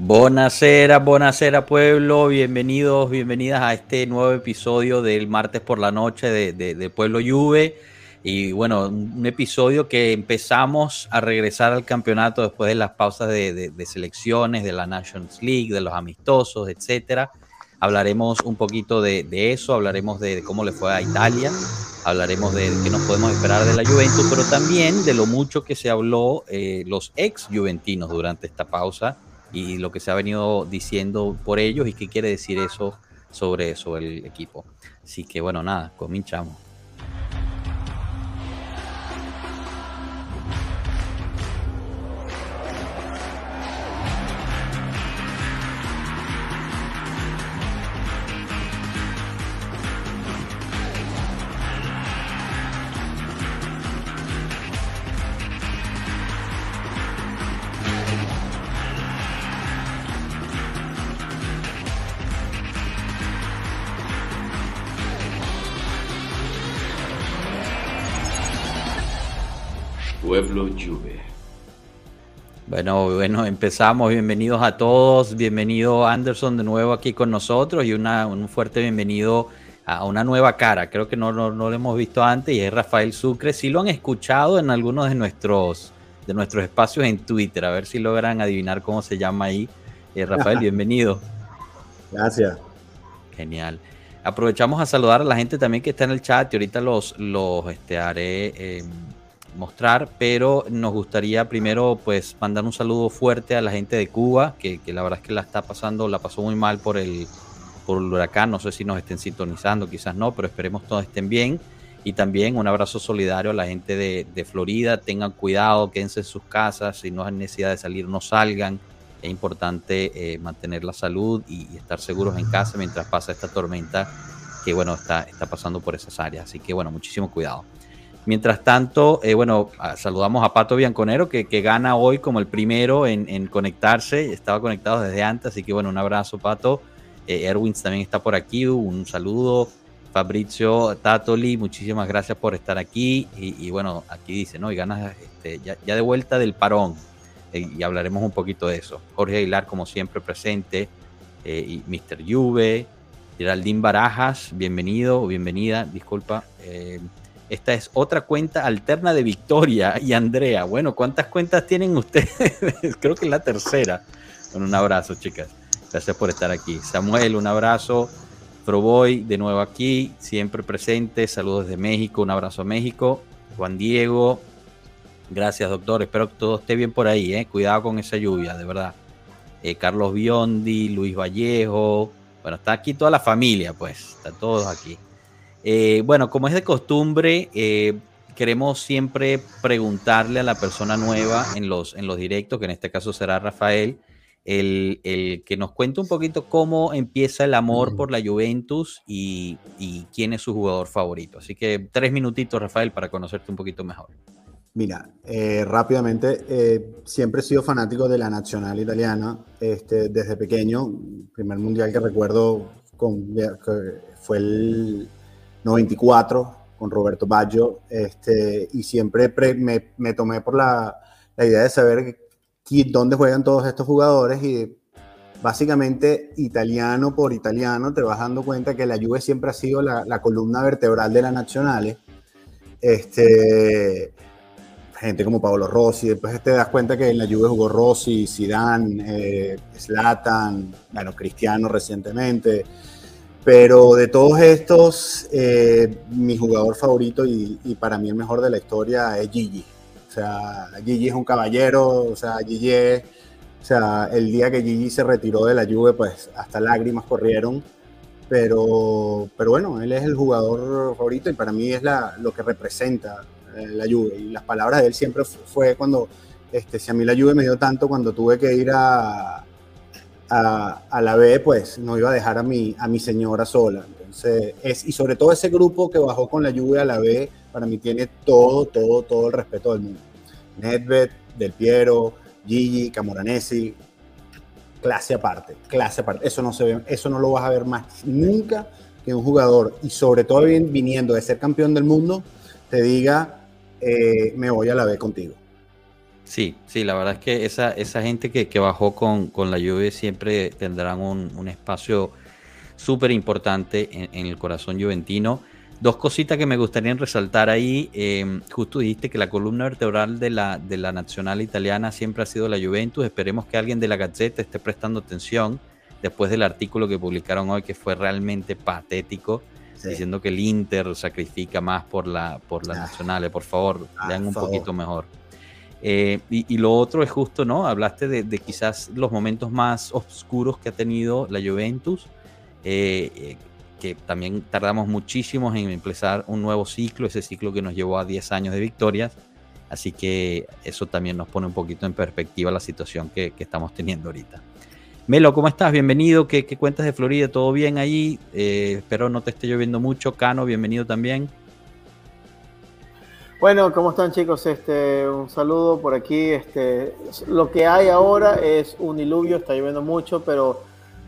Buonasera, buonasera pueblo, bienvenidos, bienvenidas a este nuevo episodio del martes por la noche de, Pueblo Juve. Y bueno, un episodio que empezamos a regresar al campeonato después de las pausas de, selecciones, de la Nations League, de los amistosos, etcétera. Hablaremos un poquito de, eso, hablaremos de, cómo le fue a Italia, hablaremos de qué nos podemos esperar de la Juventus, pero también de lo mucho que se habló eh, los ex juventinos durante esta pausa y lo que se ha venido diciendo por ellos y qué quiere decir eso sobre, sobre el equipo. Así que bueno, nada, cominchamos. Bueno, bueno, empezamos. Bienvenidos a todos. Bienvenido Anderson de nuevo aquí con nosotros y una, un fuerte bienvenido a una nueva cara. Creo que no, no, lo hemos visto antes y es Rafael Sucre. Sí lo han escuchado en algunos de nuestros, de nuestros espacios en Twitter. A ver si logran adivinar cómo se llama ahí. Eh, Rafael, bienvenido. Gracias. Genial. Aprovechamos a saludar a la gente también que está en el chat y ahorita los, los este, haré. Em, mostrar, pero nos gustaría primero pues mandar un saludo fuerte a la gente de Cuba, que, la verdad es que la está pasando, la pasó muy mal por el, por el huracán, no sé si nos estén sintonizando, quizás no, pero esperemos todos estén bien. Y también un abrazo solidario a la gente de, Florida, tengan cuidado, quédense en sus casas, si no hay necesidad de salir, no salgan. Es importante eh, mantener la salud y, y, estar seguros en casa mientras pasa esta tormenta que bueno, está, está pasando por esas áreas. Así que bueno, muchísimo cuidado. Mientras tanto, eh, bueno, saludamos a Pato Bianconero, que, gana hoy como el primero en, conectarse. Estaba conectado desde antes, así que bueno, un abrazo, Pato. Eh, Erwins también está por aquí, un saludo. Fabrizio Tatoli, muchísimas gracias por estar aquí. Y, bueno, aquí dice, ¿no? Y ganas este, ya, de vuelta del parón. Eh, y hablaremos un poquito de eso. Jorge Aguilar, como siempre, presente. y Mr. Juve. Geraldine Barajas, bienvenido o bienvenida, disculpa. Esta es otra cuenta alterna de Victoria y Andrea. Bueno, ¿cuántas cuentas tienen ustedes? Creo que es la tercera. Con un abrazo, chicas. Gracias por estar aquí. Samuel, un abrazo. Proboy, de nuevo aquí, siempre presente. Saludos de México, un abrazo a México. Juan Diego, gracias, doctor. Espero que todo esté bien por ahí. ¿eh? Cuidado con esa lluvia, de verdad. Eh, Carlos Biondi, Luis Vallejo. Bueno, está aquí toda la familia, pues. Está todos aquí. Eh, bueno, como es de costumbre, eh, queremos siempre preguntarle a la persona nueva en los, en los directos, que en este caso será Rafael, el, que nos cuente un poquito cómo empieza el amor por la Juventus y, quién es su jugador favorito. Así que tres minutitos, Rafael, para conocerte un poquito mejor. Mira, eh, rápidamente, siempre he sido fanático de la nacional italiana. Este, desde pequeño, el primer mundial que recuerdo con, fue el 94 con Roberto Baggio, este, y siempre me, me, tomé por la, la, idea de saber dónde juegan todos estos jugadores y básicamente italiano por italiano te vas dando cuenta que la Juve siempre ha sido la, la columna vertebral de la Nacionales. Este, gente como Paolo Rossi, después te das cuenta que en la Juve jugó Rossi, Zidane, eh, Zlatan, bueno, Cristiano recientemente, pero de todos estos, eh, mi jugador favorito y, para mí el mejor de la historia es Gigi. O sea, Gigi es un caballero, o sea, Gigi es, o sea, el día que Gigi se retiró de la Juve, pues hasta lágrimas corrieron. Pero, pero bueno, él es el jugador favorito y para mí es la, lo que representa eh, la Juve. Y las palabras de él siempre fue cuando, este, si a mí la Juve me dio tanto cuando tuve que ir a, a, la B, pues no iba a dejar a mi, a mi señora sola. Entonces, es, y sobre todo ese grupo que bajó con la lluvia a la B, para mí tiene todo, todo, todo el respeto del mundo. Nedved, Del Piero, Gigi, Camoranesi, clase aparte, clase aparte. Eso no se ve, eso no lo vas a ver más nunca que un jugador, y sobre todo viniendo de ser campeón del mundo, te diga, eh, me voy a la B contigo. Sí, sí, la verdad es que esa, esa gente que, que bajó con, con, la Juve siempre tendrán un, un espacio súper importante en, en, el corazón juventino. Dos cositas que me gustaría resaltar ahí. Eh, justo dijiste que la columna vertebral de la, de la nacional italiana siempre ha sido la Juventus. Esperemos que alguien de la Gazzetta esté prestando atención después del artículo que publicaron hoy, que fue realmente patético, sí. diciendo que el Inter sacrifica más por la, por la ah, nacional. Por favor, ah, lean un favor. poquito mejor. Eh, y, y, lo otro es justo, ¿no? Hablaste de, de, quizás los momentos más oscuros que ha tenido la Juventus, eh, que también tardamos muchísimos en empezar un nuevo ciclo, ese ciclo que nos llevó a 10 años de victorias. Así que eso también nos pone un poquito en perspectiva la situación que, que estamos teniendo ahorita. Melo, ¿cómo estás? Bienvenido. ¿Qué, qué cuentas de Florida? ¿Todo bien ahí? Eh, espero no te esté lloviendo mucho. Cano, bienvenido también. Bueno, ¿cómo están chicos? Este, un saludo por aquí. Este, lo que hay ahora es un diluvio, está lloviendo mucho, pero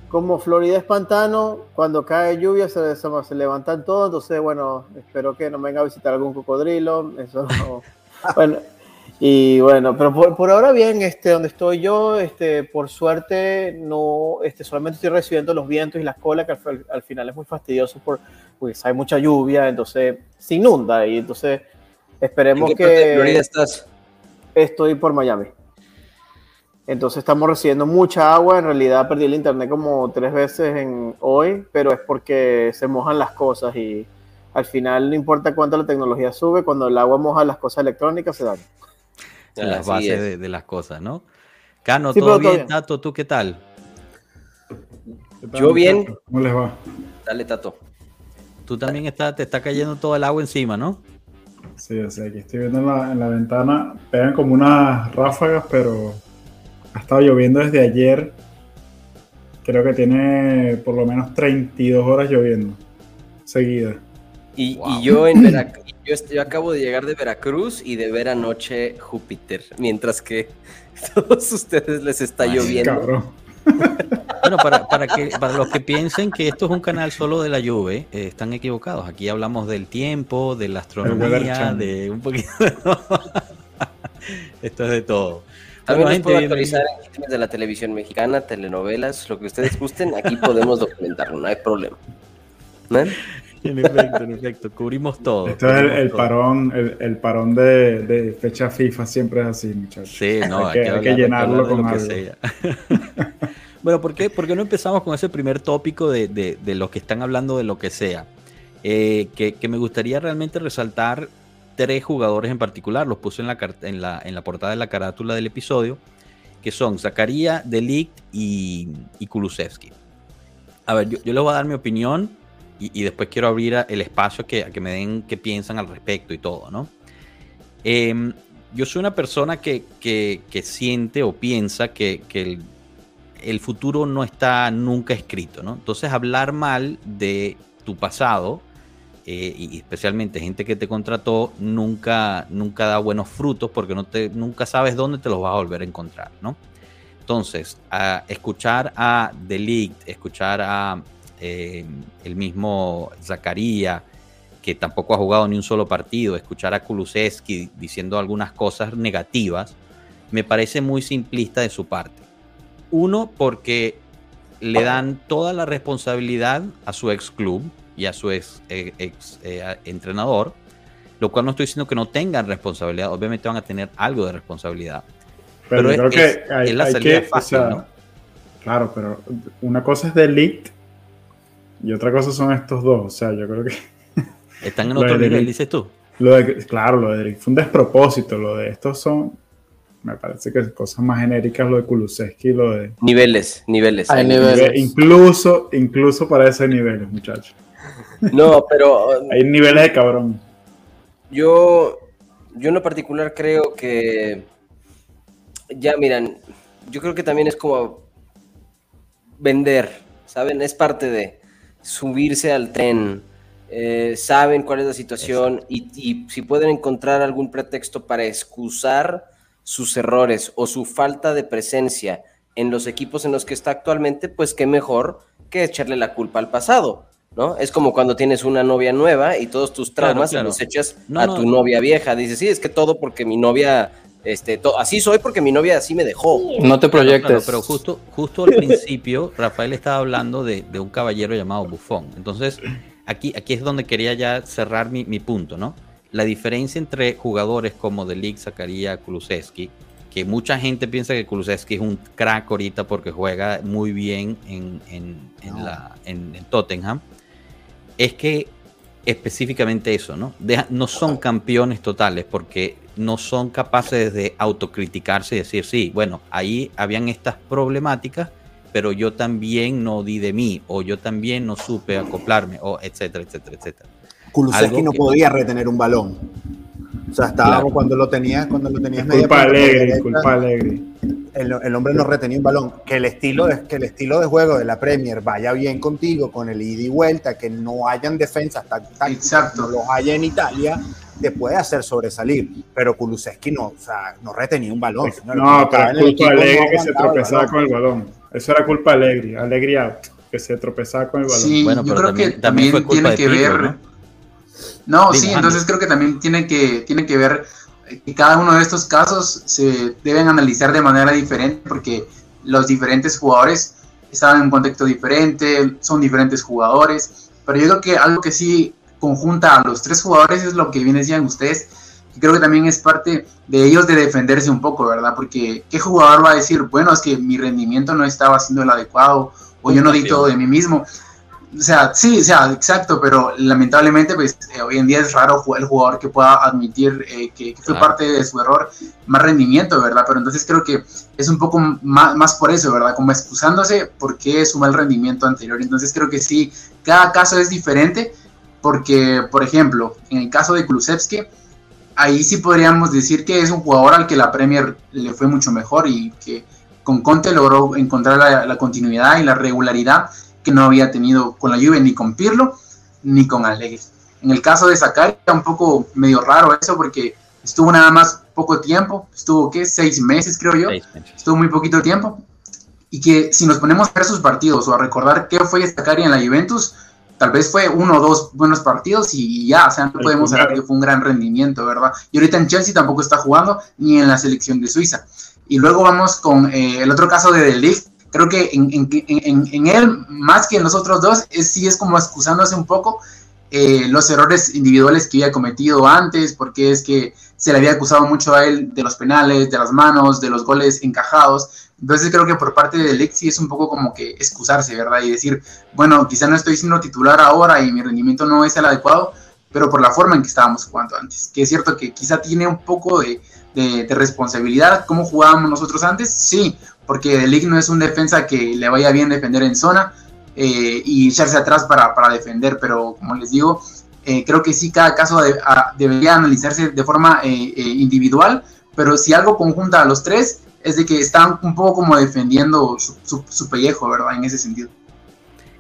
como Florida es pantano, cuando cae lluvia se, levantan todos, entonces bueno, espero que no venga a visitar algún cocodrilo, eso no. bueno, y bueno, pero por, por, ahora bien, este, donde estoy yo, este, por suerte no, este, solamente estoy recibiendo los vientos y las colas, que al, al final es muy fastidioso por, pues hay mucha lluvia, entonces se inunda y entonces Esperemos ¿En qué que. Parte de Florida estás? Estoy por Miami. Entonces estamos recibiendo mucha agua. En realidad perdí el internet como tres veces en hoy, pero es porque se mojan las cosas y al final no importa cuánto la tecnología sube, cuando el agua moja las cosas electrónicas se dañan. Las bases de, de, las cosas, ¿no? Cano, sí, ¿todo, bien? bien? Tato, ¿tú qué tal? Yo bien. ¿Cómo les va? Dale, Tato. Tú también está, te está cayendo todo el agua encima, ¿no? Sí, o sea, aquí estoy viendo en la, en la, ventana, pegan como unas ráfagas, pero ha estado lloviendo desde ayer. Creo que tiene por lo menos 32 horas lloviendo seguida. Y, wow. y yo en Veracruz, yo, yo, acabo de llegar de Veracruz y de ver anoche Júpiter, mientras que todos ustedes les está Ay, lloviendo. Cabrón. Bueno, para, para, que, para los que piensen que esto es un canal solo de la lluvia, eh, están equivocados. Aquí hablamos del tiempo, de la astronomía, de un poquito de Esto es de todo. También bueno, puedo actualizar en de la televisión mexicana, telenovelas, lo que ustedes gusten, aquí podemos documentarlo, no hay problema. ¿No? En efecto, en efecto, cubrimos todo. Esto es el, el parón, el, el parón de, de, fecha FIFA siempre es así, muchachos. Sí, no, hay, que, hay que, llenarlo con algo. Sea. bueno, ¿por qué, ¿por qué, no empezamos con ese primer tópico de, de, los que están hablando de lo que sea? Eh, que, me gustaría realmente resaltar tres jugadores en particular, los puse en la, en la, en la portada de la carátula del episodio, que son Zakaria, Delict y, y Kulusevski. A ver, yo, yo les voy a dar mi opinión y, y, después quiero abrir el espacio que, a que me den qué piensan al respecto y todo, ¿no? Eh, yo soy una persona que, que, que siente o piensa que, que el, el, futuro no está nunca escrito, ¿no? Entonces hablar mal de tu pasado, eh, y especialmente gente que te contrató, nunca, nunca da buenos frutos porque no te, nunca sabes dónde te los vas a volver a encontrar, ¿no? Entonces, escuchar a Delict, escuchar a eh, el mismo Zacarías, que tampoco ha jugado ni un solo partido, escuchar a Kulusevski diciendo algunas cosas negativas, me parece muy simplista de su parte. Uno, porque le dan toda la responsabilidad a su ex club y a su ex, eh, ex eh, entrenador, lo cual no estoy diciendo que no tengan responsabilidad, obviamente van a tener algo de responsabilidad. Pero, pero es, creo que hay, es la salida que, fácil, o sea, ¿no? Claro, pero una cosa es de elite y otra cosa son estos dos. O sea, yo creo que. Están en otro nivel, dices tú. Lo de, claro, lo de fue un despropósito. Lo de estos son. Me parece que cosas más genéricas, lo de Kulusevski, lo de. Niveles, niveles. Hay niveles. Incluso, incluso para ese niveles, muchachos. No, pero. Hay niveles de cabrón. Yo. Yo en lo particular creo que. Ya, miran. Yo creo que también es como. Vender. ¿Saben? Es parte de subirse al tren, eh, saben cuál es la situación y, y, si pueden encontrar algún pretexto para excusar sus errores o su falta de presencia en los equipos en los que está actualmente, pues qué mejor que echarle la culpa al pasado. ¿No? Es como cuando tienes una novia nueva y todos tus traumas claro, claro. los echas no, a tu no. novia vieja. Dices, sí, es que todo porque mi novia Este, así soy porque mi novia así me dejó. No te proyectes. pero justo, justo al principio, Rafael estaba hablando de, un caballero llamado Bufón. Entonces, aquí, aquí es donde quería ya cerrar mi, punto, ¿no? La diferencia entre jugadores como Delic, Zakaria, Kulusevski, que mucha gente piensa que Kulusevski es un crack ahorita porque juega muy bien en, en Tottenham, es que específicamente eso, ¿no? no son campeones totales porque no son capaces de autocriticarse y decir, sí, bueno, ahí habían estas problemáticas, pero yo también no di de mí, o yo también no supe acoplarme, o etcétera, etcétera, etcétera. Kulusevski no podía retener un balón. O sea, estaba cuando lo tenías, cuando lo tenías Culpa alegre, culpa alegre el, hombre no retenía un balón. Que el, estilo de, que el estilo de juego de la Premier vaya bien contigo con el ida y vuelta, que no hayan defensas tan, Exacto. como los haya en Italia, te puede hacer sobresalir. Pero Kulusevski no, o sea, no retenía un balón. No, pero es culpa Alegre que se tropezaba con el balón. Eso era culpa Alegre, Alegría que se tropezaba con el balón. Sí, bueno, yo creo que también, tiene que ver. ¿no? Sí, entonces creo que también tiene que, tiene que ver que cada uno de estos casos se deben analizar de manera diferente porque los diferentes jugadores están en un contexto diferente, son diferentes jugadores, pero yo creo que algo que sí conjunta a los tres jugadores es lo que bien decían ustedes, y creo que también es parte de ellos de defenderse un poco, ¿verdad? Porque ¿qué jugador va a decir, bueno, es que mi rendimiento no estaba siendo el adecuado o yo no di todo de mí mismo? O sea, sí, o sea, exacto, pero lamentablemente, pues eh, hoy en día es raro el jugador que pueda admitir eh, que, fue parte de su error, más rendimiento, ¿verdad? Pero entonces creo que es un poco más, más por eso, ¿verdad? Como excusándose por qué su mal rendimiento anterior. Entonces creo que sí, cada caso es diferente, porque, por ejemplo, en el caso de Kulusevski, ahí sí podríamos decir que es un jugador al que la Premier le fue mucho mejor y que con Conte logró encontrar la, la continuidad y la regularidad que no había tenido con la Juve ni con Pirlo ni con Allegri. En el caso de Sakari, un poco medio raro eso porque estuvo nada más poco tiempo, estuvo ¿qué? Seis meses creo yo, estuvo muy poquito tiempo y que si nos ponemos a ver sus partidos o a recordar qué fue Sakari en la Juventus, tal vez fue uno o dos buenos partidos y ya, o sea, no podemos hablar que fue un gran rendimiento, ¿verdad? Y ahorita en Chelsea tampoco está jugando ni en la selección de Suiza. Y luego vamos con eh, el otro caso de De creo que en, él, más que en los otros dos, es, sí es como excusándose un poco eh, los errores individuales que había cometido antes, porque es que se le había acusado mucho a él de los penales, de las manos, de los goles encajados. Entonces creo que por parte de Lexi es un poco como que excusarse, ¿verdad? Y decir, bueno, quizá no estoy siendo titular ahora y mi rendimiento no es el adecuado, pero por la forma en que estábamos jugando antes. Que es cierto que quizá tiene un poco de, de, de responsabilidad, cómo jugábamos nosotros antes, sí, porque De no es un defensa que le vaya bien defender en zona eh, y echarse atrás para, defender, pero como les digo, eh, creo que sí, cada caso debería analizarse de forma eh, individual, pero si algo conjunta a los tres es de que están un poco como defendiendo su, pellejo, ¿verdad? En ese sentido.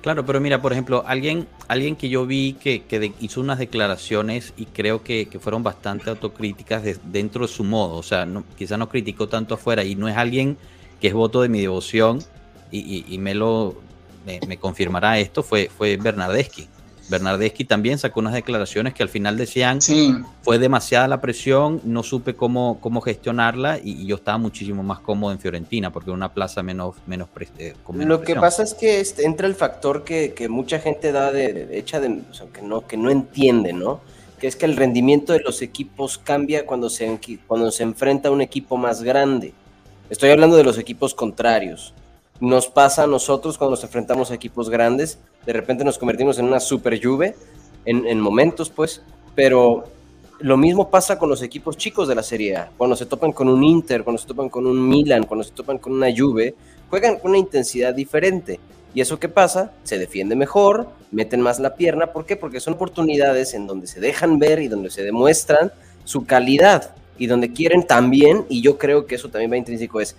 Claro, pero mira, por ejemplo, alguien, alguien que yo vi que, hizo unas declaraciones y creo que, fueron bastante autocríticas dentro de su modo, o sea, no, quizá no criticó tanto afuera y no es alguien que es voto de mi devoción, y, me lo me, confirmará esto, fue, fue Bernardeschi. Bernardeschi también sacó unas declaraciones que al final decían sí. fue demasiada la presión, no supe cómo, cómo gestionarla y, yo estaba muchísimo más cómodo en Fiorentina porque era una plaza menos, menos, eh, Lo que pasa es que este, entra el factor que, mucha gente da de, hecha de, que, no, que no entiende, ¿no? Que es que el rendimiento de los equipos cambia cuando se, cuando se enfrenta a un equipo más grande. Estoy hablando de los equipos contrarios. Nos pasa a nosotros cuando nos enfrentamos a equipos grandes, de repente nos convertimos en una super lluvia, en, momentos pues, pero lo mismo pasa con los equipos chicos de la Serie A. Cuando se topan con un Inter, cuando se topan con un Milan, cuando se topan con una Juve, juegan con una intensidad diferente. ¿Y eso qué pasa? Se defiende mejor, meten más la pierna. ¿Por qué? Porque son oportunidades en donde se dejan ver y donde se demuestran su calidad y donde quieren también, y yo creo que eso también va intrínseco, es,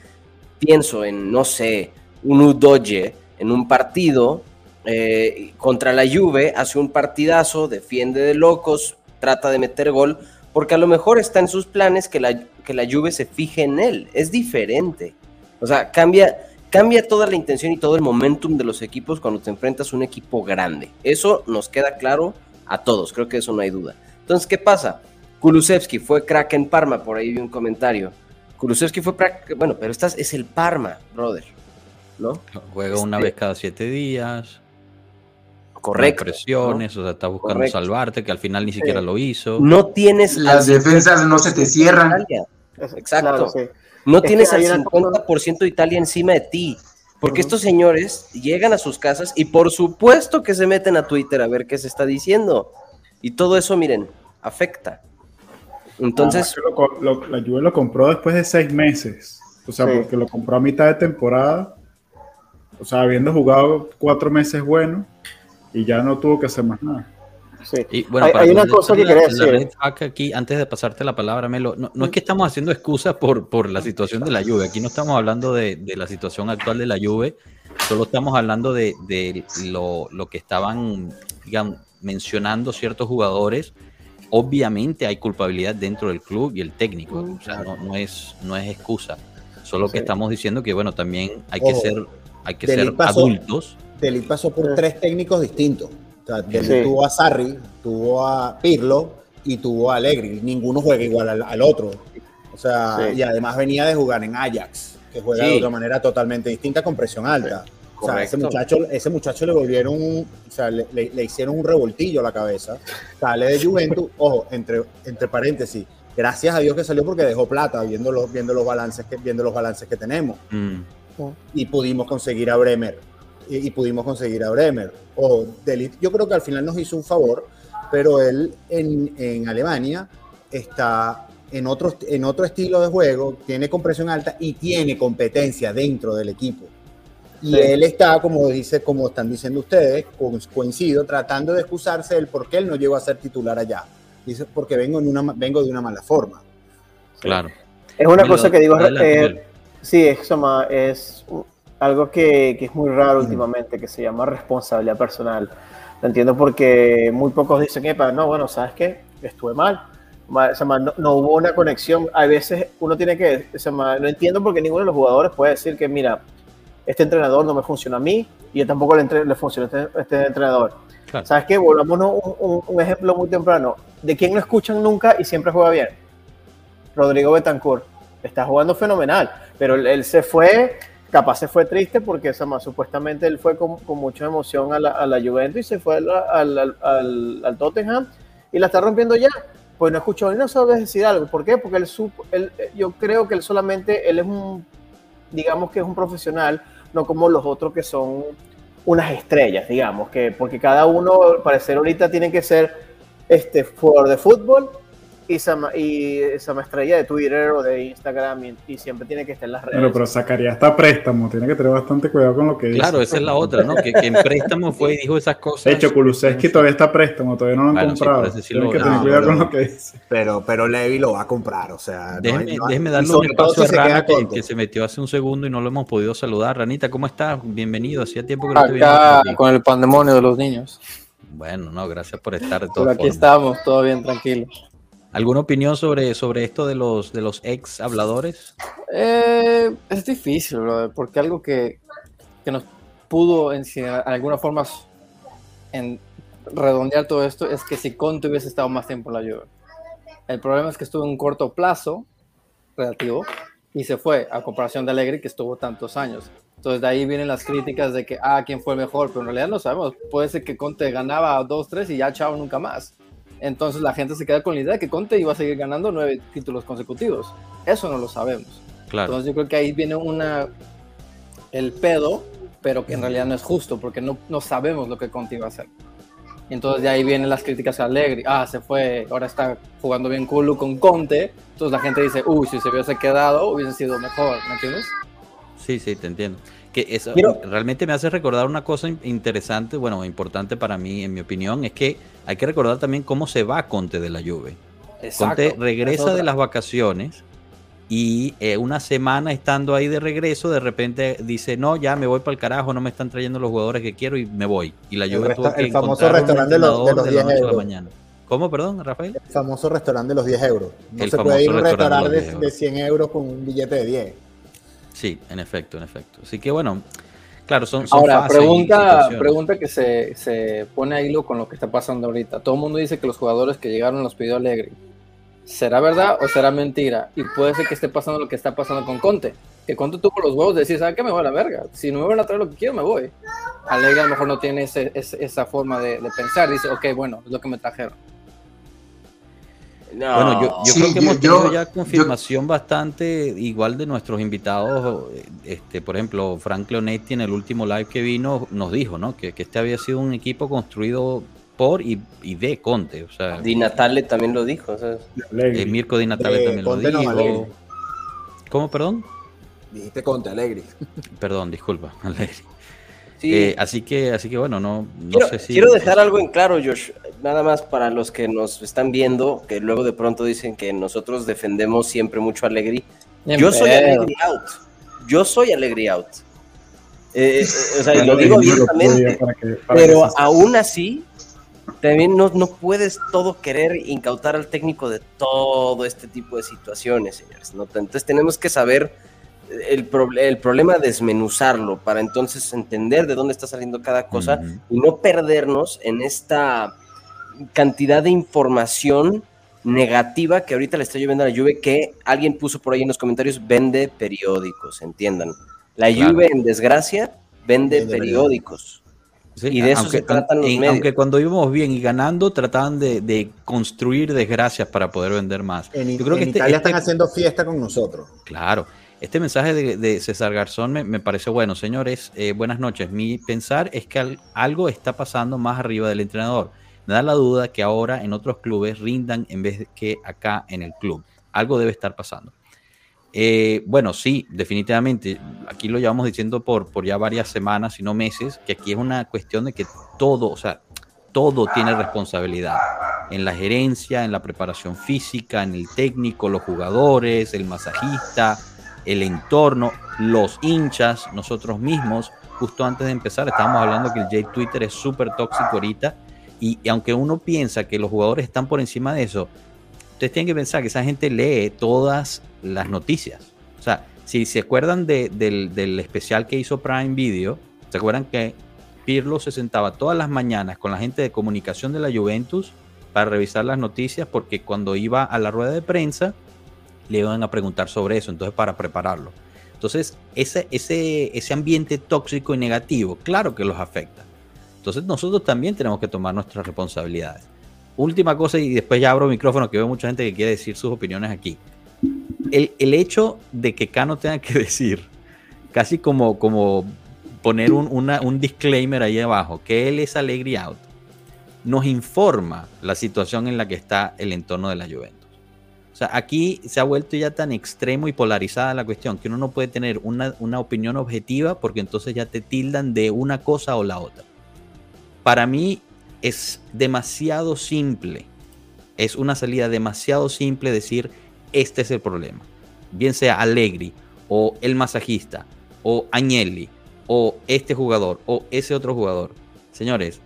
pienso en, no sé, un Udoye en un partido eh, contra la Juve, hace un partidazo, defiende de locos, trata de meter gol, porque a lo mejor está en sus planes que la, que la Juve se fije en él, es diferente. O sea, cambia, cambia toda la intención y todo el momentum de los equipos cuando te enfrentas a un equipo grande. Eso nos queda claro a todos, creo que eso no hay duda. Entonces, ¿qué pasa? Kulusevski fue crack en Parma, por ahí vi un comentario. Kulusevski fue bueno, pero estás es el Parma, brother, ¿no? Juega una este vez cada siete días. Correcto. Presiones, o sea, está buscando salvarte, que al final ni siquiera lo hizo. No tienes las defensas no se te cierran. Exacto. No tienes al 50% de Italia encima de ti. Porque estos señores llegan a sus casas y por supuesto que se meten a Twitter a ver qué se está diciendo. Y todo eso, miren, afecta. Entonces. la Juve lo compró después de seis meses. O sea, porque lo compró a mitad de temporada. O sea, habiendo jugado cuatro meses bueno y ya no tuvo que hacer más nada. Sí. Y bueno, hay, una cosa que quería decir. aquí, antes de pasarte la palabra, Melo, no, no es que estamos haciendo excusas por, por la situación de la lluvia. Aquí no estamos hablando de, de la situación actual de la lluvia, solo estamos hablando de, de lo, lo, que estaban digamos, mencionando ciertos jugadores. Obviamente hay culpabilidad dentro del club y el técnico. O sea, no, no es, no es excusa. Solo que estamos diciendo que, bueno, también hay que ser, hay que ser adultos. Delit pasó por tres técnicos distintos. Tuvo a Sarri, tuvo a Pirlo y tuvo a Allegri. Ninguno juega igual al, otro. O sea, y además venía de jugar en Ajax, que juega de otra manera totalmente distinta con presión alta. O sea, ese muchacho, ese muchacho le volvieron, o sea, le, hicieron un revoltillo a la cabeza. Sale de Juventus, ojo, entre, entre paréntesis, gracias a Dios que salió porque dejó plata viendo los, viendo los balances que, viendo los balances que tenemos. Mm. Y pudimos conseguir a Bremer y, pudimos conseguir a Bremer. O Delit, yo creo que al final nos hizo un favor, pero él en, en Alemania está en otro, en otro estilo de juego, tiene compresión alta y tiene competencia dentro del equipo. Y él está, como dice, como están diciendo ustedes, coincido, tratando de excusarse del por qué él no llegó a ser titular allá. Dice, porque vengo, en una, vengo de una mala forma. Claro. Es una cosa que digo, eh, sí, es, es algo que, que es muy raro últimamente, que se llama responsabilidad personal. Lo entiendo porque muy pocos dicen, no, bueno, ¿sabes qué? Estuve mal. No, no, hubo una conexión. A veces uno tiene que, no entiendo porque ninguno de los jugadores puede decir que, mira, este entrenador no me funciona a mí y yo tampoco le, le funciona a este, este, entrenador. ¿Sabes qué? Volvamos un, un, ejemplo muy temprano. ¿De quién no escuchan nunca y siempre juega bien? Rodrigo Betancourt. Está jugando fenomenal, pero él se fue capaz se fue triste porque supuestamente él fue con, mucha emoción a la, a la, Juventus y se fue al, al, al, Tottenham y la está rompiendo ya. Pues no escuchó y no sabes decir algo. ¿Por qué? Porque él, él, yo creo que él solamente, él es un, digamos que es un profesional, no como los otros que son unas estrellas, digamos, que porque cada uno, al parecer ahorita tiene que ser este jugador de fútbol y esa, y esa de Twitter o de Instagram y, siempre tiene que estar en las redes. Pero, pero sacaría hasta préstamo, tiene que tener bastante cuidado con lo que dice. Claro, esa es la otra, ¿no? Que, en préstamo fue y dijo esas cosas. De hecho, Kulusevski todavía está préstamo, todavía no lo han comprado. tiene que tener cuidado con lo que dice. Pero, pero Levi lo va a comprar, o sea. Déjeme, déjeme darle un espacio a Rana que, que, se metió hace un segundo y no lo hemos podido saludar. Ranita, ¿cómo estás? Bienvenido, hacía tiempo que no te Acá, con el pandemonio de los niños. Bueno, no, gracias por estar. Pero aquí estamos, todo bien, tranquilo. ¿Alguna opinión sobre, sobre esto de los, de los ex habladores? Eh, es difícil, porque algo que, que nos pudo en, alguna forma en redondear todo esto es que si Conte hubiese estado más tiempo en la Juve. El problema es que estuvo en un corto plazo relativo y se fue a comparación de Alegre que estuvo tantos años. Entonces de ahí vienen las críticas de que, ah, ¿quién fue mejor? Pero en realidad no sabemos. Puede ser que Conte ganaba 2-3 y ya chao, nunca más. Entonces la gente se queda con la idea de que Conte iba a seguir ganando nueve títulos consecutivos. Eso no lo sabemos. Entonces yo creo que ahí viene una el pedo, pero que en realidad no es justo porque no, no sabemos lo que Conte iba a hacer. Entonces de ahí vienen las críticas a Allegri. Ah, se fue, ahora está jugando bien Kulu con Conte. Entonces la gente dice, uy, si se hubiese quedado hubiese sido mejor, ¿me entiendes? Sí, sí, te entiendo. Que eso realmente me hace recordar una cosa interesante, bueno, importante para mí, en mi opinión, es que hay que recordar también cómo se va Conte de la Juve. Conte regresa de las vacaciones y eh, una semana estando ahí de regreso, de repente dice, no, ya me voy para el carajo, no me están trayendo los jugadores que quiero y me voy. Y la Juve tuvo que el famoso restaurante de los, de los 10 euros. mañana. ¿Cómo, perdón, Rafael? El famoso restaurante de los 10 euros. No se puede ir a un restaurante de, de 100 euros con un billete de 10. Sí, en efecto, en efecto. Así que bueno, claro, son, Ahora, pregunta, pregunta que se, se, pone a hilo con lo que está pasando ahorita. Todo el mundo dice que los jugadores que llegaron los pidió Alegre. ¿será verdad o será mentira? Y puede ser que esté pasando lo que está pasando con Conte. Que Conte tuvo los huevos de decir, ¿sabes qué? Me voy a la verga. Si no me van a traer lo que quiero, me voy. Alegre a lo mejor no tiene esa forma de, pensar. Dice, ok, bueno, es lo que me trajeron. Bueno, yo, creo que hemos tenido ya confirmación bastante igual de nuestros invitados. Este, por ejemplo, Frank Leonetti en el último live que vino nos dijo, ¿no? Que, que este había sido un equipo construido por y, de Conte. O sea, Di Natale también lo dijo. Eh, Mirko Di Natale también lo dijo. ¿Cómo, perdón? Dijiste Conte, Alegre. Perdón, disculpa, Alegre. Eh, así que, así que bueno, no, quiero, sé si. Quiero dejar algo en claro, Josh. Nada más para los que nos están viendo, que luego de pronto dicen que nosotros defendemos siempre mucho a Alegri. Yo soy Alegri out. Yo soy Alegri out. Eh, o sea, lo digo abiertamente. pero aún así, también no, no, puedes todo querer incautar al técnico de todo este tipo de situaciones, señores. Entonces tenemos que saber el, el problema, desmenuzarlo para entonces entender de dónde está saliendo cada cosa y no perdernos en esta cantidad de información negativa que ahorita le está lloviendo a la lluvia que alguien puso por ahí en los comentarios, vende periódicos, entiendan. La lluvia en desgracia vende, periódicos y de eso se tratan los medios. Aunque cuando íbamos bien y ganando, trataban de, construir desgracias para poder vender más. En, Yo creo que este, Italia están este haciendo fiesta con nosotros. Claro. Este mensaje de, César Garzón me, parece bueno. Señores, eh, buenas noches. Mi pensar es que algo está pasando más arriba del entrenador. Me da la duda que ahora en otros clubes rindan en vez de que acá en el club. Algo debe estar pasando. Eh, bueno, sí, definitivamente. Aquí lo llevamos diciendo por, por ya varias semanas, si no meses, que aquí es una cuestión de que todo, o sea, todo tiene responsabilidad. En la gerencia, en la preparación física, en el técnico, los jugadores, el masajista, el entorno, los hinchas, nosotros mismos. Justo antes de empezar estábamos hablando que el J Twitter es súper tóxico ahorita. Y, aunque uno piensa que los jugadores están por encima de eso, ustedes tienen que pensar que esa gente lee todas las noticias. O sea, si se acuerdan del, especial que hizo Prime Video, ¿se acuerdan que Pirlo se sentaba todas las mañanas con la gente de comunicación de la Juventus para revisar las noticias? Porque cuando iba a la rueda de prensa le iban a preguntar sobre eso, entonces para prepararlo. Entonces, ese, ese, ese ambiente tóxico y negativo, claro que los afecta. Entonces, nosotros también tenemos que tomar nuestras responsabilidades. Última cosa, y después ya abro el micrófono, que veo mucha gente que quiere decir sus opiniones aquí el, hecho de que Cano tenga que decir, casi como, como poner un, disclaimer ahí abajo, que él es Alegri Out, nos informa la situación en la que está el entorno de la Juventus. Aquí se ha vuelto ya tan extremo y polarizada la cuestión que uno no puede tener una, una opinión objetiva porque entonces ya te tildan de una cosa o la otra. Para mí es demasiado simple, es una salida demasiado simple decir este es el problema. Bien sea Allegri o el masajista o Agnelli o este jugador o ese otro jugador. Señores,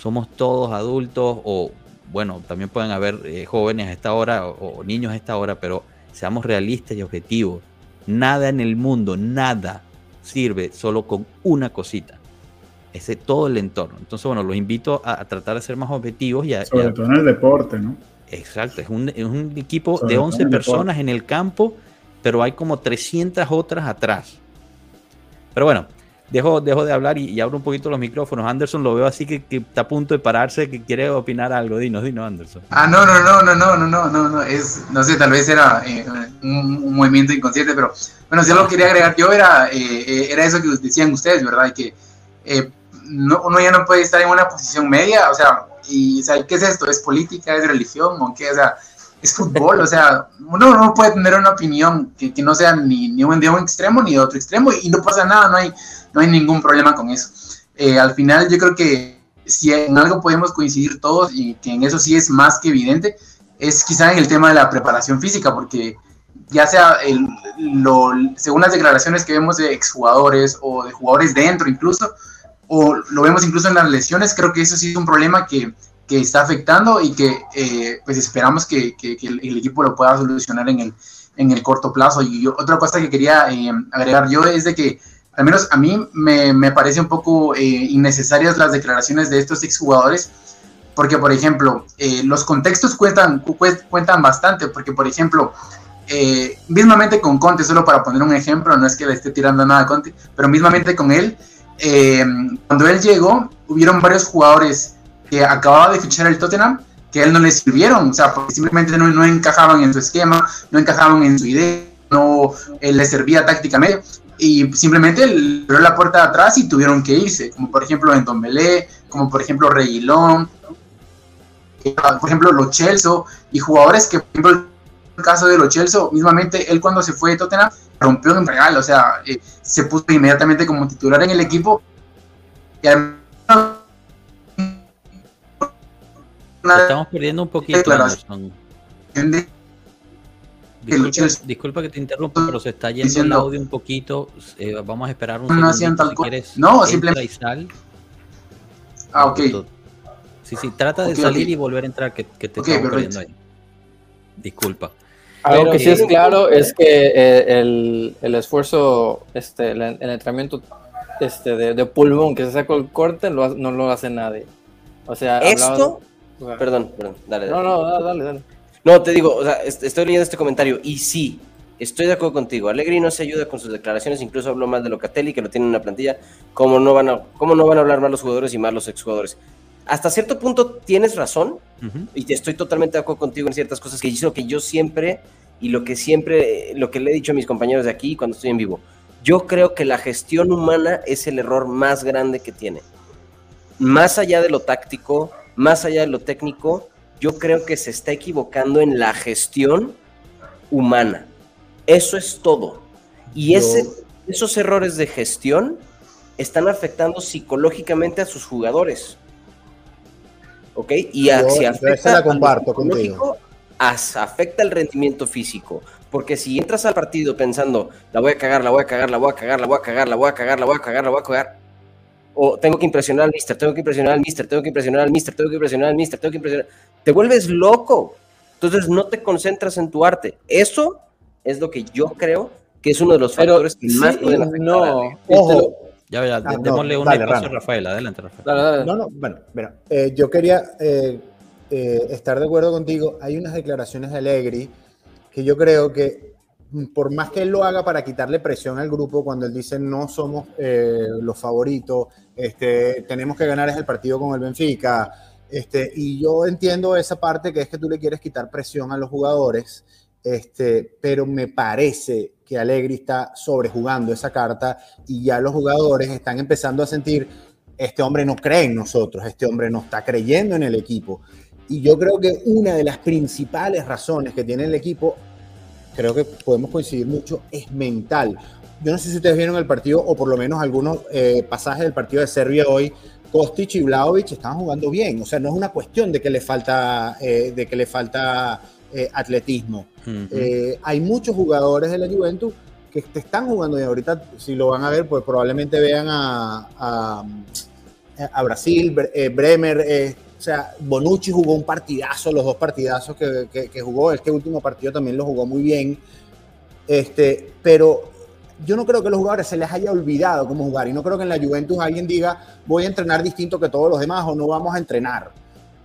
somos todos adultos o bueno, también pueden haber eh, jóvenes a esta hora o, niños a esta hora, pero seamos realistas y objetivos. Nada en el mundo, nada sirve solo con una cosita. Ese todo el entorno. Entonces, bueno, los invito a, tratar de ser más objetivos y a, Sobre todo en el deporte, ¿no? Exacto, es un, es un equipo de 11 personas en el campo, pero hay como 300 otras atrás. Pero bueno, dejo, dejo de hablar y, abro un poquito los micrófonos. Anderson lo veo así que, está a punto de pararse, que quiere opinar algo. Dinos, dinos, Anderson. Ah, no, no, no, no, no, no, no, no, es, no sé, tal vez era eh, un, movimiento inconsciente, pero bueno, si algo quería agregar yo era, eh, eh, era eso que decían ustedes, ¿verdad? Y que no, uno ya no puede estar en una posición media, o sea, y, o ¿qué es esto? ¿Es política? ¿Es religión? ¿O qué? O sea, es fútbol, o sea, uno no puede tener una opinión que, que no sea ni, ni un, de un extremo ni de otro extremo y no pasa nada, no hay, no hay ningún problema con eso. Eh, al final yo creo que si en algo podemos coincidir todos y que en eso sí es más que evidente, es quizá en el tema de la preparación física, porque ya sea el, lo, según las declaraciones que vemos de exjugadores o de jugadores dentro incluso, o lo vemos incluso en las lesiones, creo que eso sí es un problema que, que está afectando y que eh, pues esperamos que, que, el, equipo lo pueda solucionar en el, en el corto plazo. Y otra cosa que quería eh, agregar yo es de que al menos a mí me, me parece un poco eh, innecesarias las declaraciones de estos exjugadores porque por ejemplo, eh, los contextos cuentan, cuentan bastante, porque por ejemplo, eh, mismamente con Conte, solo para poner un ejemplo, no es que le esté tirando nada a Conte, pero mismamente con él, eh, cuando él llegó, hubieron varios jugadores que acababa de fichar el Tottenham que a él no le sirvieron, o sea, porque simplemente no, no encajaban en su esquema, no encajaban en su idea, no le servía tácticamente, y simplemente le abrió la puerta de atrás y tuvieron que irse, como por ejemplo en Belé, como por ejemplo Reguilón, por ejemplo Los Chelsea, y jugadores que, por ejemplo, el caso de Los Chelsea, mismamente él cuando se fue de Tottenham rompió un regalo, o sea, eh, se puso inmediatamente como titular en el equipo. Y Estamos perdiendo un poquito. Disculpa, disculpa, que te interrumpa, pero se está yendo el audio un poquito. Eh, vamos a esperar un no hacían tal si quieres, No, simplemente. Ah, ok. Sí, sí, trata de salir y volver a entrar, que, que te estamos perdiendo ahí. Disculpa. Algo que sí es claro es que eh, el, el, esfuerzo, este, el, entrenamiento este, de, de, pulmón que se sacó el corte no lo hace nadie. O sea, esto. perdón, perdón, dale, dale. No, no, dale, dale. No, te digo, o sea, estoy leyendo este comentario y sí, estoy de acuerdo contigo. Allegri no se ayuda con sus declaraciones, incluso habló mal de Locatelli, que lo tiene en una plantilla. ¿Cómo no van a, cómo no van a hablar mal los jugadores y mal los exjugadores? Hasta cierto punto tienes razón y estoy totalmente de acuerdo contigo en ciertas cosas que hizo que yo siempre y lo que siempre, lo que le he dicho a mis compañeros de aquí cuando estoy en vivo. Yo creo que la gestión humana es el error más grande que tiene. Más allá de lo táctico, más allá de lo técnico, yo creo que se está equivocando en la gestión humana. Eso es todo. Y ese, esos errores de gestión están afectando psicológicamente a sus jugadores. ¿Ok? Y si afecta la comparto contigo. afecta el rendimiento físico. Porque si entras al partido pensando, la voy a cagar, la voy a cagar, la voy a cagar, la voy a cagar, la voy a cagar, la voy a cagar, la voy a cagar, o tengo que impresionar al mister, tengo que impresionar al mister, tengo que impresionar al mister, tengo que impresionar al mister, tengo que impresionar. Te vuelves loco. Entonces no te concentras en tu arte. Eso es lo que yo creo que es uno de los factores que más pueden afectar. No, ojo. Ya, ya, ah, démosle un espacio a Rafael. Adelante, Rafael. No, no, bueno, mira, eh, yo quería eh, eh, estar de acuerdo contigo. Hay unas declaraciones de Allegri que yo creo que por más que él lo haga para quitarle presión al grupo, cuando él dice no somos los favoritos, este, tenemos que ganar el partido con el Benfica, este, y yo entiendo esa parte que es que tú le quieres quitar presión a los jugadores, este, pero me parece que Allegri está sobrejugando esa carta y ya los jugadores están empezando a sentir, este hombre no cree en nosotros, este hombre no está creyendo en el equipo. Y yo creo que una de las principales razones que tiene el equipo, creo que podemos coincidir mucho, es mental. Yo no sé si ustedes vieron el partido o por lo menos algunos eh, pasajes del partido de Serbia hoy, Kostic y Vlaovic estaban jugando bien. O sea, no es una cuestión de que le falta, eh, de que le falta eh, atletismo. Hay muchos jugadores de la Juventus que te están jugando bien. Ahorita, si lo van a ver, pues probablemente vean a, a, Brasil, Bremer. O sea, Bonucci jugó un partidazo, los dos partidazos que, que, que jugó. Este último partido también lo jugó muy bien. Este, pero yo no creo que los jugadores se les haya olvidado cómo jugar y no creo que en la Juventus alguien diga voy a entrenar distinto que todos los demás o no vamos a entrenar.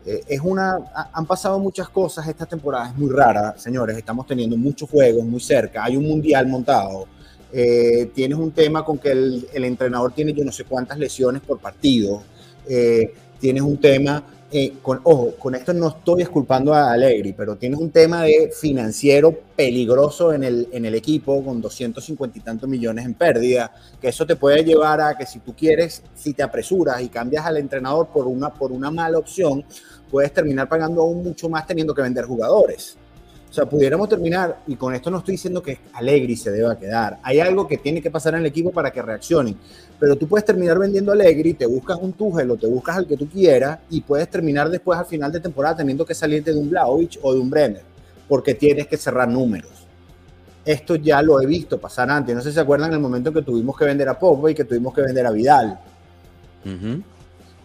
Eh, es una, han pasado muchas cosas esta temporada, es muy rara, señores, estamos teniendo muchos juegos muy cerca, hay un mundial montado, eh, tienes un tema con que el, entrenador tiene yo no sé cuántas lesiones por partido, eh, tienes un tema eh, con, ojo, con esto no estoy esculpando a Allegri, pero tienes un tema de financiero peligroso en el, en el equipo con 250 y tantos millones en pérdida, que eso te puede llevar a que si tú quieres, si te apresuras y cambias al entrenador por una, por una mala opción, puedes terminar pagando aún mucho más teniendo que vender jugadores. O sea, pudiéramos terminar, y con esto no estoy diciendo que Allegri se deba quedar. Hay algo que tiene que pasar en el equipo para que reaccionen. Pero tú puedes terminar vendiendo a Allegri, te buscas un Tuchel o te buscas al que tú quieras, y puedes terminar después al final de temporada teniendo que salirte de un Blaovic o de un Brenner, porque tienes que cerrar números. Esto ya lo he visto pasar antes. No sé si se acuerdan el momento en que tuvimos que vender a Pogba y que tuvimos que vender a Vidal.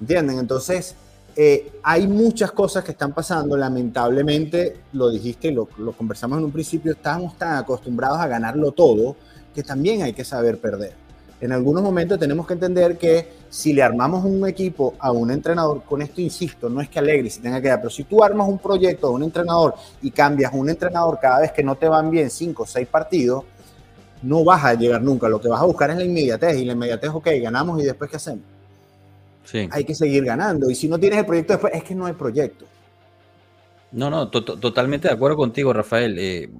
¿Entienden? Entonces, eh, hay muchas cosas que están pasando, lamentablemente, lo dijiste, lo, conversamos en un principio, estamos tan acostumbrados a ganarlo todo que también hay que saber perder. En algunos momentos tenemos que entender que si le armamos un equipo a un entrenador, con esto insisto, no es que Alegre se tenga que dar, pero si tú armas un proyecto a un entrenador y cambias un entrenador cada vez que no te van bien cinco o seis partidos, no vas a llegar nunca. Lo que vas a buscar es la inmediatez y la inmediatez, ok, ganamos y después ¿qué hacemos? Sí. Hay que seguir ganando. Y si no tienes el proyecto después, es que no hay proyecto. No, no, totalmente de acuerdo contigo, Rafael. Eh,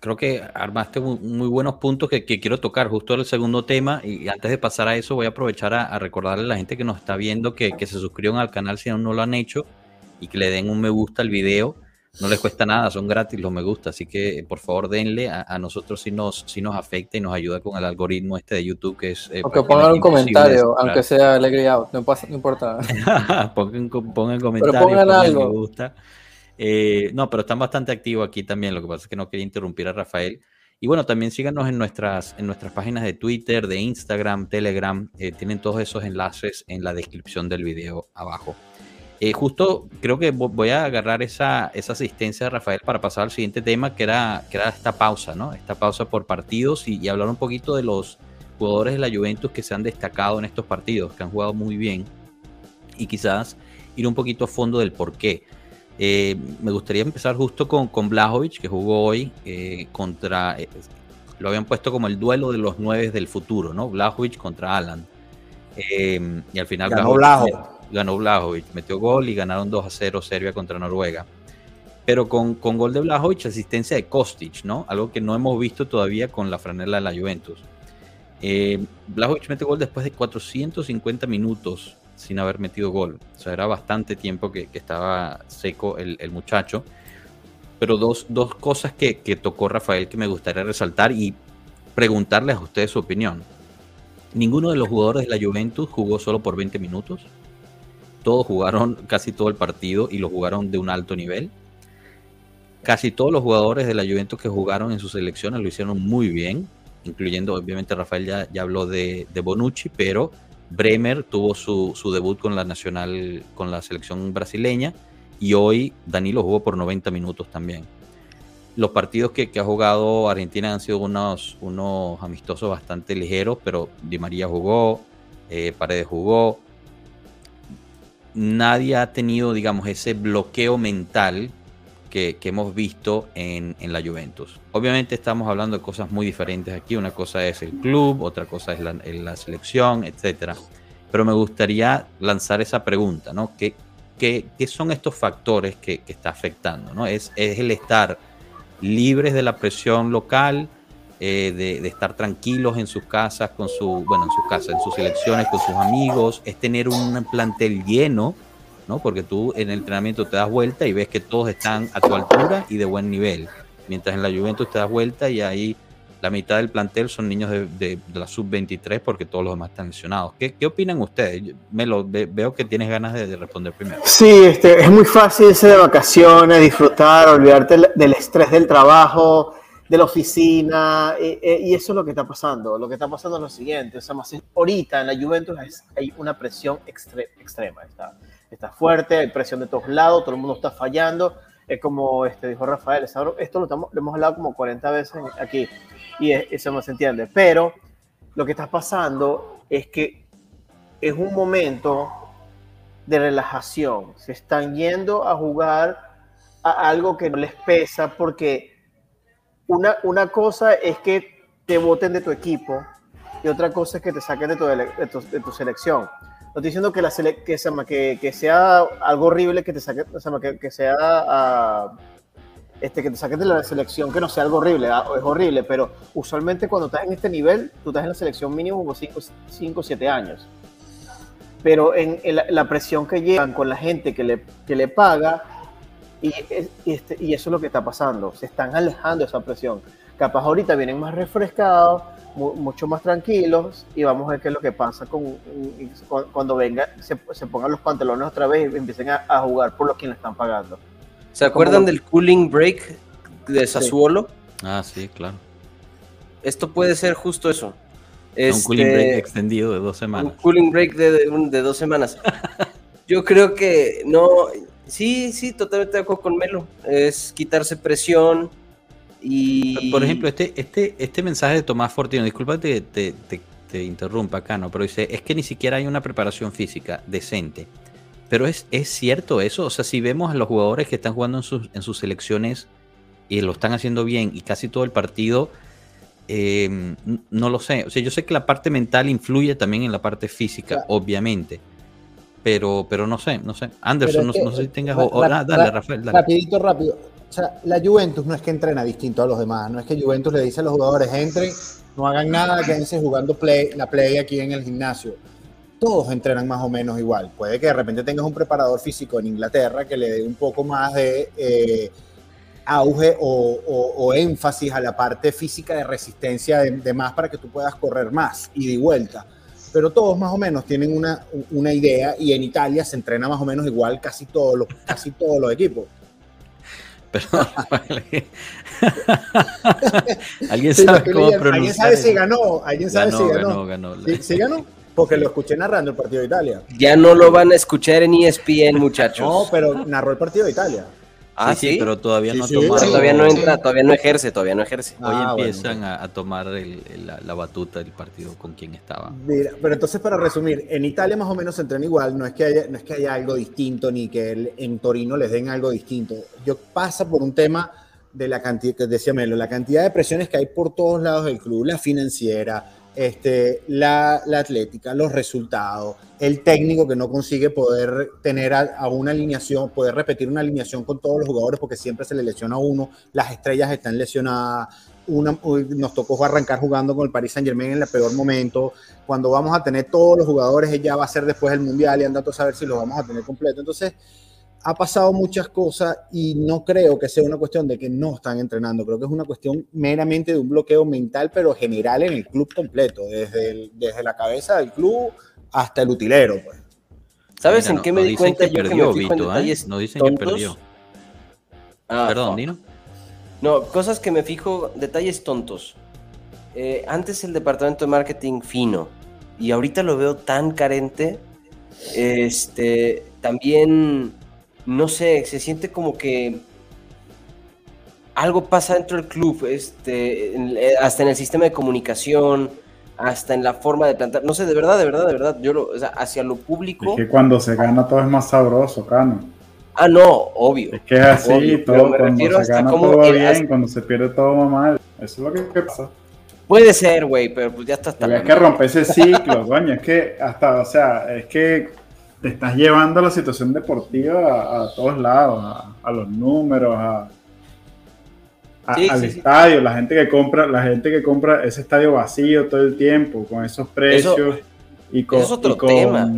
creo que armaste muy, buenos puntos que, quiero tocar justo el segundo tema y antes de pasar a eso voy a aprovechar a, recordarle a la gente que nos está viendo que, se suscriban al canal si aún no lo han hecho y que le den un me gusta al video. No les cuesta nada, son gratis los me gusta, así que por favor denle, a, nosotros si nos, si nos afecta y nos ayuda con el algoritmo este de YouTube que es... Eh, o que pongan un comentario, aunque sea alegría, no, pasa, no importa. pongan, pongan comentarios, pongan algo. me gusta. Eh, no, pero están bastante activos aquí también. Lo que pasa es que no quería interrumpir a Rafael. Y bueno, también síganos en nuestras, en nuestras páginas de Twitter, de Instagram, Telegram. Eh, tienen todos esos enlaces en la descripción del video abajo. Eh, justo creo que voy a agarrar esa, esa asistencia de Rafael para pasar al siguiente tema, que era, que era esta pausa, ¿no? Esta pausa por partidos y, y hablar un poquito de los jugadores de la Juventus que se han destacado en estos partidos, que han jugado muy bien y quizás ir un poquito a fondo del por qué. Eh, me gustaría empezar justo con, con Blajovic, que jugó hoy eh, contra. Eh, lo habían puesto como el duelo de los nueve del futuro, ¿no? Blajovic contra Alan. y al final ganó Blajovic, ganó Blajovic, metió gol y ganaron 2 a 0 Serbia contra Noruega. Pero con, con gol de Blajovic, asistencia de Kostic, ¿no? Algo que no hemos visto todavía con la franela de la Juventus. Eh, Blajovic mete gol después de 450 minutos sin haber metido gol. O sea, era bastante tiempo que, estaba seco el, muchacho. Pero dos, cosas que, tocó Rafael que me gustaría resaltar y preguntarles a ustedes su opinión. Ninguno de los jugadores de la Juventus jugó solo por 20 minutos. Todos jugaron casi todo el partido y lo jugaron de un alto nivel. Casi todos los jugadores de la Juventus que jugaron en sus selecciones lo hicieron muy bien, incluyendo obviamente Rafael ya, ya habló de, de Bonucci, pero Bremer tuvo su, debut con la nacional, con la selección brasileña, y hoy Danilo jugó por 90 minutos también. Los partidos que, ha jugado Argentina han sido unos, unos amistosos bastante ligeros, pero Di María jugó, eh, Paredes jugó. Nadie ha tenido, digamos, ese bloqueo mental que, hemos visto en, la Juventus. Obviamente estamos hablando de cosas muy diferentes aquí. Una cosa es el club, otra cosa es la, selección, etc. Pero me gustaría lanzar esa pregunta, ¿no? ¿Qué, qué, son estos factores que, está afectando? ¿no? ¿Es, ¿Es, el estar libres de la presión local, eh, de, de, estar tranquilos en sus casas, con su, bueno, en sus casas, en sus selecciones, con sus amigos, es tener un plantel lleno ¿no? Porque tú en el entrenamiento te das vuelta y ves que todos están a tu altura y de buen nivel. Mientras en la Juventus te das vuelta y ahí la mitad del plantel son niños de, la sub-23 porque todos los demás están lesionados. ¿Qué, qué opinan ustedes? Me lo, veo que tienes ganas de, responder primero. Sí, este, es muy fácil irse de vacaciones, disfrutar, olvidarte del estrés del trabajo, de la oficina, eh, eh, y eso es lo que está pasando. Lo que está pasando es lo siguiente, o sea, más, ahorita en la Juventus hay una presión extrema. Está, está fuerte, hay presión de todos lados, todo el mundo está fallando. Es como este, dijo Rafael, esto lo, estamos, hemos hablado como 40 veces aquí y eso no se entiende. Pero lo que está pasando es que es un momento de relajación. Se están yendo a jugar a algo que no les pesa porque una, una cosa es que te voten de tu equipo y otra cosa es que te saquen de tu, de tu selección. No estoy diciendo que, la que, que, que, sea algo horrible que te saque, que, que, sea uh, este, que te saques de la selección, que no sea algo horrible, ah, es horrible, pero usualmente cuando estás en este nivel, tú estás en la selección mínimo por 5 o 7 años. Pero en, la, presión que llevan con la gente que le, que le paga, y, y, este, y eso es lo que está pasando, se están alejando de esa presión. Capaz ahorita vienen más refrescados, mucho más tranquilos y vamos a ver qué es lo que pasa con, cuando venga, se, pongan los pantalones otra vez y empiecen a, jugar por los que le están pagando. ¿Se acuerdan del cooling break de Sassuolo? Ah, sí, claro. Esto puede ser justo eso. un cooling break este, extendido de dos semanas. Un cooling break de, de, dos semanas. Yo creo que no, sí, sí, totalmente de acuerdo con Melo. Es quitarse presión, y... Por ejemplo, este, este, este mensaje de Tomás Fortino, disculpa que te, te interrumpa acá, ¿no? Pero dice, es que ni siquiera hay una preparación física decente. Pero es, es cierto eso, o sea, si vemos a los jugadores que están jugando en sus, en sus selecciones y lo están haciendo bien y casi todo el partido, em, no lo sé. O sea, yo sé que la parte mental influye también en la parte física, obviamente. Pero, pero no sé, no sé. Anderson, no, sé si tengas... Ah, dale, Rafael, dale. Rapidito, rápido. O sea, la Juventus no es que entrena distinto a los demás, no es que Juventus le dice a los jugadores, entren, no hagan nada, quédense jugando play, la play aquí en el gimnasio. Todos entrenan más o menos igual. Puede que de repente tengas un preparador físico en Inglaterra que le dé un poco más de eh, auge o, énfasis a la parte física de resistencia de, más para que tú puedas correr más y de vuelta. Pero todos más o menos tienen una, una idea y en Italia se entrena más o menos igual casi todos los, casi todos los equipos. Perdón, ¿Alguien sabe cómo pronunciar? ¿Alguien sabe si ganó? ¿Alguien sabe si ganó? ganó, ¿Sí, ganó? Porque lo escuché narrando el partido de Italia. Ya no lo van a escuchar en ESPN, muchachos. No, pero narró el partido de Italia. Ah, sí, pero todavía no Todavía no entra, todavía no ejerce, todavía no ejerce. Hoy ah, empiezan a, tomar la, batuta del partido con quien estaba. Mira, pero entonces para resumir, en Italia más o menos se entrena igual, no es que haya, no es que haya algo distinto ni que en Torino les den algo distinto. Yo pasa por un tema de la cantidad, que decía Melo, la cantidad de presiones que hay por todos lados del club, la financiera, este, la, atlética, los resultados, el técnico que no consigue poder tener a, una alineación, poder repetir una alineación con todos los jugadores porque siempre se le lesiona uno, las estrellas están lesionadas, una, nos tocó arrancar jugando con el Paris Saint Germain en el peor momento, cuando vamos a tener todos los jugadores, ya va a ser después del Mundial y anda a saber si los vamos a tener completo. Entonces, ha pasado muchas cosas y no creo que sea una cuestión de que no están entrenando, creo que es una cuestión meramente de un bloqueo mental, pero general en el club completo, desde, desde la cabeza del club hasta el utilero. Pues. ¿Sabes en qué me di cuenta? Que perdió, Vito, ¿eh? No dicen que perdió. Ah, Perdón, Dino. No, cosas que me fijo, detalles tontos. Eh, antes el departamento de marketing fino y ahorita lo veo tan carente. Este, también no sé, se siente como que algo pasa dentro del club, este, eh, hasta en el sistema de comunicación, hasta en la forma de plantar. No sé, de verdad, de verdad, de verdad, yo lo, o sea, hacia lo público. Es que cuando se gana todo es más sabroso, Cano. Ah, no, obvio. Es que es así, todo, cuando se gana todo va bien, cuando se pierde todo va mal. Eso es lo que, pasa. Puede ser, güey, pero pues ya está hasta Es que rompe ese ciclo, coño, es que hasta, o sea, es que te estás llevando la situación deportiva a, todos lados, a, los números, a, al estadio, la gente que compra, la gente que compra ese estadio vacío todo el tiempo, con esos precios y con, es otro tema.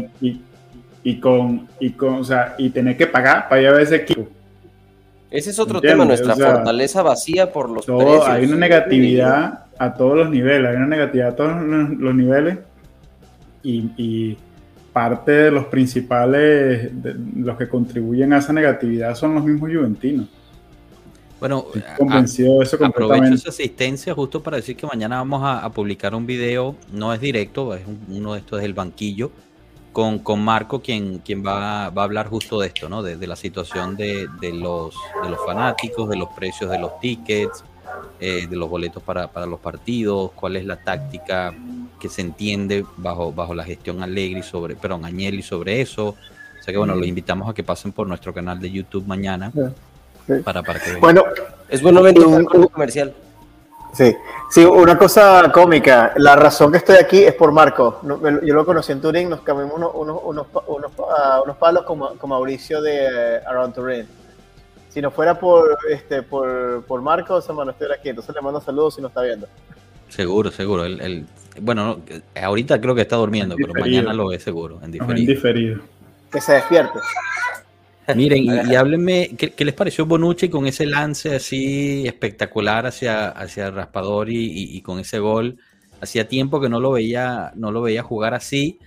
Y, con y con o sea, y tener que pagar para ir a ver ese equipo. Ese es otro tema, nuestra fortaleza vacía por los precios. Hay una negatividad a todos los niveles, hay una negatividad a todos los niveles y parte de los principales, los que contribuyen a esa negatividad son los mismos juventinos. Bueno, convencido de eso aprovecho esa asistencia justo para decir que mañana vamos a, publicar un video, no es directo, es uno de estos del banquillo, con, con Marco, quien, quien va, va, a hablar justo de esto, ¿no? De, la situación de, de, los, de los fanáticos, de los precios de los tickets, eh, de los boletos para, para, los partidos, cuál es la táctica que se entiende bajo, bajo la gestión Allegri sobre, perdón, Agnelli sobre eso. O sea que bueno, los invitamos a que pasen por nuestro canal de YouTube mañana para, para que Bueno, es bueno ver un, comercial. Sí, sí, una cosa cómica. La razón que estoy aquí es por Marco. Yo lo conocí en Turín, nos cambiamos unos, unos, unos, unos, ah, palos con, con Mauricio de Around Turín si no fuera por este por, por Marcos, hermano, estuviera aquí. Entonces le mando saludos si no está viendo. Seguro, seguro. El, bueno, ahorita creo que está durmiendo, pero mañana lo ve seguro, en diferido. Que se despierte. Miren, y, háblenme, ¿qué, les pareció Bonucci con ese lance así espectacular hacia, hacia Raspador y, con ese gol? Hacía tiempo que no lo veía, no lo veía jugar así.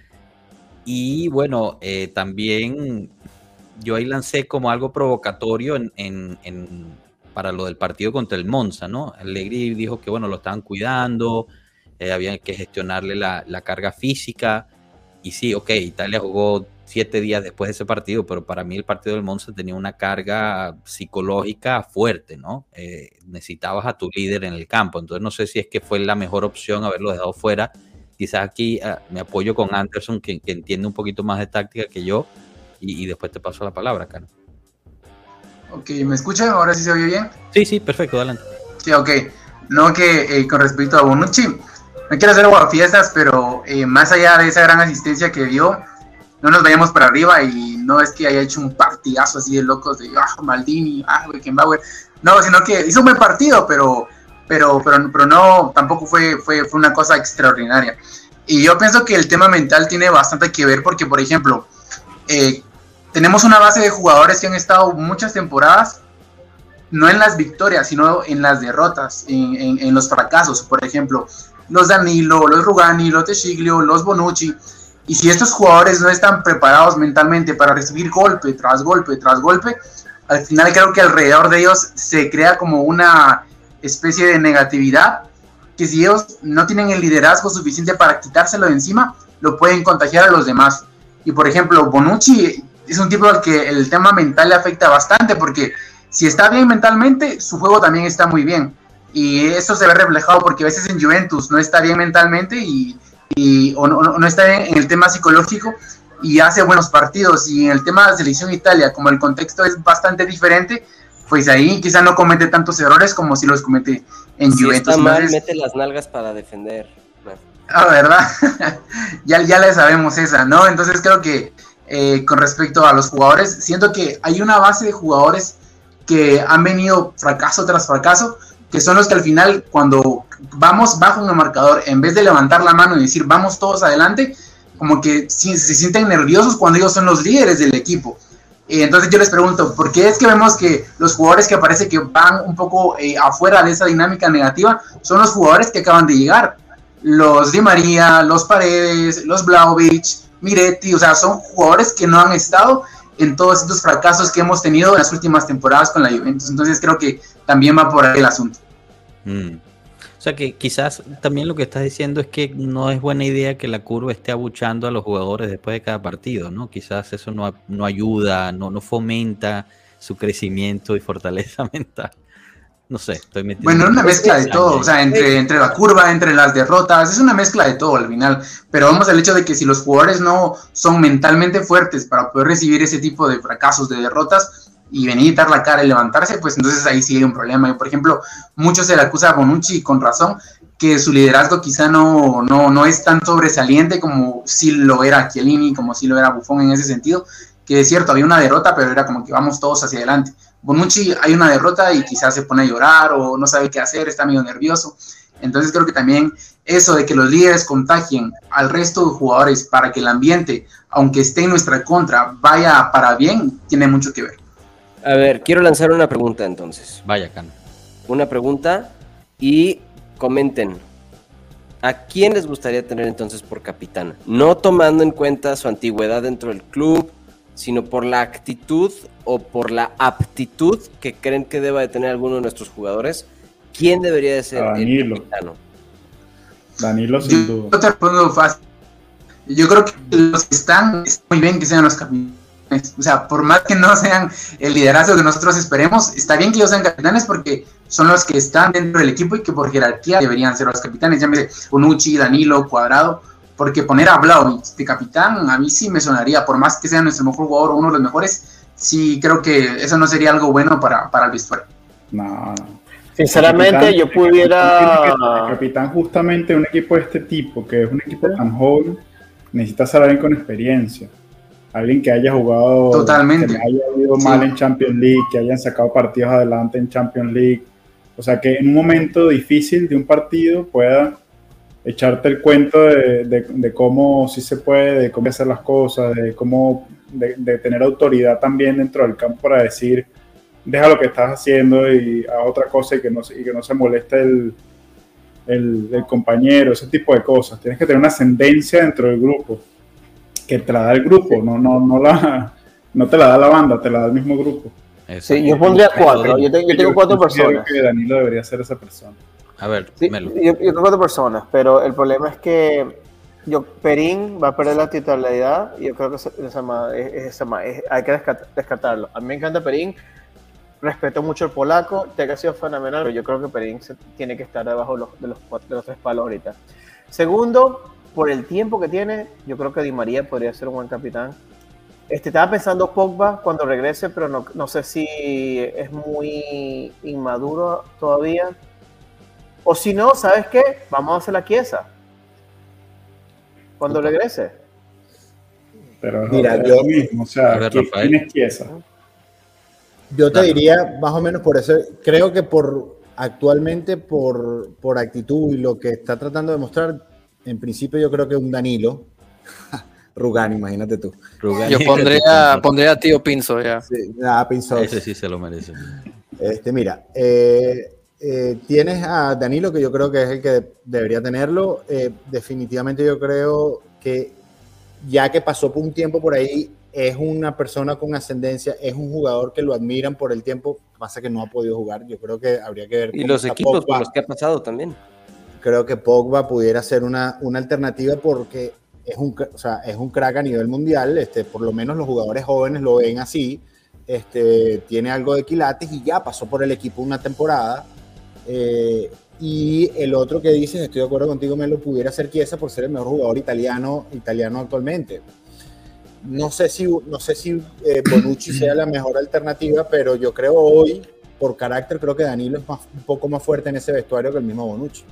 Y bueno, eh, también yo ahí lancé como algo provocatorio en, para lo del partido contra el Monza, ¿no? Allegri dijo que, bueno, lo estaban cuidando, eh, había que gestionarle la, carga física. Y sí, ok, Italia jugó siete días después de ese partido, pero para mí el partido del Monza tenía una carga psicológica fuerte, ¿no? Eh, necesitabas a tu líder en el campo, entonces no sé si es que fue la mejor opción haberlo dejado fuera quizás aquí ah, me apoyo con Anderson, que, entiende un poquito más de táctica que yo, y, después te paso la palabra, Cano. Ok, ¿me escucha? ¿Ahora sí se oye bien? Sí, sí, perfecto, adelante. Sí, ok. No que eh, con respecto a Bonucci, no quiero hacer fiestas, pero eh, más allá de esa gran asistencia que dio, no nos vayamos para arriba y no es que haya hecho un partidazo así de locos de ah, Maldini, ah, Beckenbauer. No, sino que hizo un buen partido, pero, pero, pero, pero no, tampoco fue, fue, fue una cosa extraordinaria. Y yo pienso que el tema mental tiene bastante que ver porque, por ejemplo, eh, tenemos una base de jugadores que han estado muchas temporadas, no en las victorias, sino en las derrotas, en, en, los fracasos. Por ejemplo, los Danilo, los Rugani, los Teshiglio, los Bonucci y si estos jugadores no están preparados mentalmente para recibir golpe tras golpe tras golpe, al final creo que alrededor de ellos se crea como una especie de negatividad que si ellos no tienen el liderazgo suficiente para quitárselo de encima, lo pueden contagiar a los demás. Y por ejemplo, Bonucci es un tipo al que el tema mental le afecta bastante porque si está bien mentalmente, su juego también está muy bien. Y eso se ve reflejado porque a veces en Juventus no está bien mentalmente y y, o, no, está en, el tema psicológico y hace buenos partidos. Y en el tema de la selección Italia, como el contexto es bastante diferente, pues ahí quizá no comete tantos errores como si los comete en si Juventus. Está mal, mete las nalgas para defender. Ah, ¿verdad? ya, ya le sabemos esa, ¿no? Entonces creo que eh, con respecto a los jugadores, siento que hay una base de jugadores que han venido fracaso tras fracaso, que son los que al final, cuando vamos bajo un marcador, en vez de levantar la mano y decir vamos todos adelante, como que se, sienten nerviosos cuando ellos son los líderes del equipo. Entonces yo les pregunto, ¿por qué es que vemos que los jugadores que parece que van un poco eh, afuera de esa dinámica negativa son los jugadores que acaban de llegar? Los Di María, los Paredes, los Blaovic, Miretti, o sea, son jugadores que no han estado en todos estos fracasos que hemos tenido en las últimas temporadas con la Juventus. Entonces creo que también va por ahí el asunto. Mm. O sea que quizás también lo que estás diciendo es que no es buena idea que la curva esté abuchando a los jugadores después de cada partido, ¿no? Quizás eso no, no ayuda, no, no fomenta su crecimiento y fortaleza mental. No sé, estoy metiendo. Bueno, es una mezcla de todo, o sea, entre, entre la curva, entre las derrotas, es una mezcla de todo al final. Pero vamos al hecho de que si los jugadores no son mentalmente fuertes para poder recibir ese tipo de fracasos, de derrotas, y venir a dar la cara y levantarse, pues entonces ahí sí hay un problema. Y por ejemplo, muchos se le acusa a Bonucci, con razón, que su liderazgo quizá no, no, no es tan sobresaliente como si lo era Chiellini, como si lo era Buffon en ese sentido, que es cierto, había una derrota, pero era como que vamos todos hacia adelante. Bonucci hay una derrota y quizás se pone a llorar o no sabe qué hacer, está medio nervioso. Entonces creo que también eso de que los líderes contagien al resto de jugadores para que el ambiente, aunque esté en nuestra contra, vaya para bien, tiene mucho que ver. A ver, quiero lanzar una pregunta entonces. Vaya, Can. Una pregunta y comenten. ¿A quién les gustaría tener entonces por capitán? No tomando en cuenta su antigüedad dentro del club, sino por la actitud o por la aptitud que creen que deba de tener alguno de nuestros jugadores. ¿Quién debería de ser el capitán? Danilo, sin duda. Yo te respondo fácil. Yo creo que los que están, muy bien que sean los capitanes o sea, por más que no sean el liderazgo que nosotros esperemos, está bien que ellos sean capitanes porque son los que están dentro del equipo y que por jerarquía deberían ser los capitanes. Llámese Unucci, Danilo, Cuadrado, porque poner a Blau de capitán a mí sí me sonaría, por más que sea nuestro mejor jugador o uno de los mejores, sí creo que eso no sería algo bueno para, para el vestuario. No, Sinceramente, yo pudiera. El capitán, justamente un equipo de este tipo, que es un equipo tan joven, necesita ser alguien con experiencia alguien que haya jugado, Totalmente. que haya ido mal en Champions League, que hayan sacado partidos adelante en Champions League. O sea, que en un momento difícil de un partido pueda echarte el cuento de, cómo sí se puede, de cómo hacer las cosas, de cómo, de, tener autoridad también dentro del campo para decir, deja lo que estás haciendo y a otra cosa y que no, y que no se moleste el, el, el compañero, ese tipo de cosas. Tienes que tener una ascendencia dentro del grupo que te la da el grupo, no, no, no, la, no te la da la banda, te la da el mismo grupo. Sí, yo pondría cuatro, yo tengo, yo tengo cuatro personas. que Danilo debería ser esa persona. A ver, sí, yo, tengo cuatro personas, pero el problema es que yo, Perín va a perder la titularidad y yo creo que es, es, hay que descartarlo. A mí me encanta Perín, respeto mucho el polaco, te ha sido fenomenal, pero yo creo que Perín tiene que estar debajo de los, de los, de los tres palos ahorita. Segundo, por el tiempo que tiene, yo creo que Di María podría ser un buen capitán. Este, estaba pensando Pogba cuando regrese, pero no, no sé si es muy inmaduro todavía. O si no, ¿sabes qué? Vamos a hacer la quiesa. Cuando regrese. Pero Mira, es yo- lo mismo, o sea, ver, ¿quién es Chiesa? Yo te Claro. diría, más o menos por eso, creo que por actualmente, por, por actitud y lo que está tratando de mostrar, en principio yo creo que un Danilo. Rugani, imagínate tú. Rugani. Yo pondría, pondría a Tío Pinzo ya. Sí, Pinzón. Ese sí se lo merece. Este, mira, eh, eh, tienes a Danilo, que yo creo que es el que debería tenerlo. Eh, definitivamente yo creo que ya que pasó por un tiempo por ahí, es una persona con ascendencia, es un jugador que lo admiran por el tiempo, pasa que no ha podido jugar. Yo creo que habría que ver Y los equipos por los que ha pasado también. Creo que Pogba pudiera ser una, una alternativa porque es un, o sea, es un crack a nivel mundial, este, por lo menos los jugadores jóvenes lo ven así, este, tiene algo de quilates y ya pasó por el equipo una temporada. Eh, y el otro que dices, estoy de acuerdo contigo, Melo, pudiera ser Chiesa por ser el mejor jugador italiano, italiano actualmente. No sé si, no sé si eh, Bonucci sea la mejor alternativa, pero yo creo hoy, por carácter, creo que Danilo es más- un poco más fuerte en ese vestuario que el mismo Bonucci.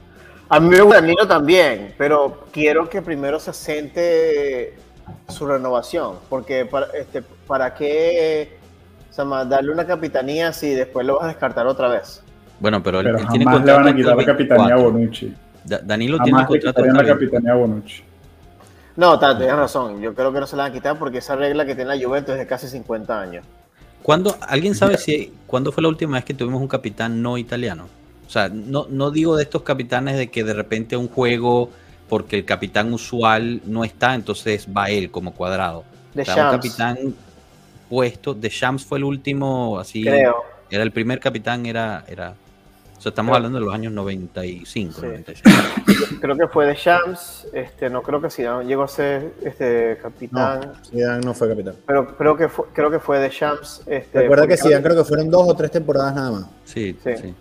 A mí me gusta Danilo también, pero quiero que primero se asiente su renovación, porque para, este, ¿para qué o sea, darle una capitanía si después lo vas a descartar otra vez? Bueno, pero él, Pero él tiene jamás le van a quitar la capitanía a 24. Bonucci. Da- Danilo tiene Jamás le contrato hasta la capitanía a Bonucci. No, tal, tienes razón. Yo creo que no se la van a quitar porque esa regla que tiene la Juventus es de casi 50 años. ¿Cuándo, ¿Alguien sabe si cuándo fue la última vez que tuvimos un capitán no italiano? O sea, no, no digo de estos capitanes de que de repente un juego, porque el capitán usual no está, entonces va él como cuadrado. De O sea, un Shams, capitán puesto. De Shams fue el último, así. creo. Era el primer capitán, era. era o sea, estamos Creo- hablando de los años 95, Sí. 96. Creo que fue de Shams. Este, no creo que sí, no, llegó a ser este capitán. No, Zidane no fue capitán. Pero creo que fue, creo que fue de Shams. Este, Recuerda que Zidane creo que fueron dos o tres temporadas nada más. Sí, Sí. sí.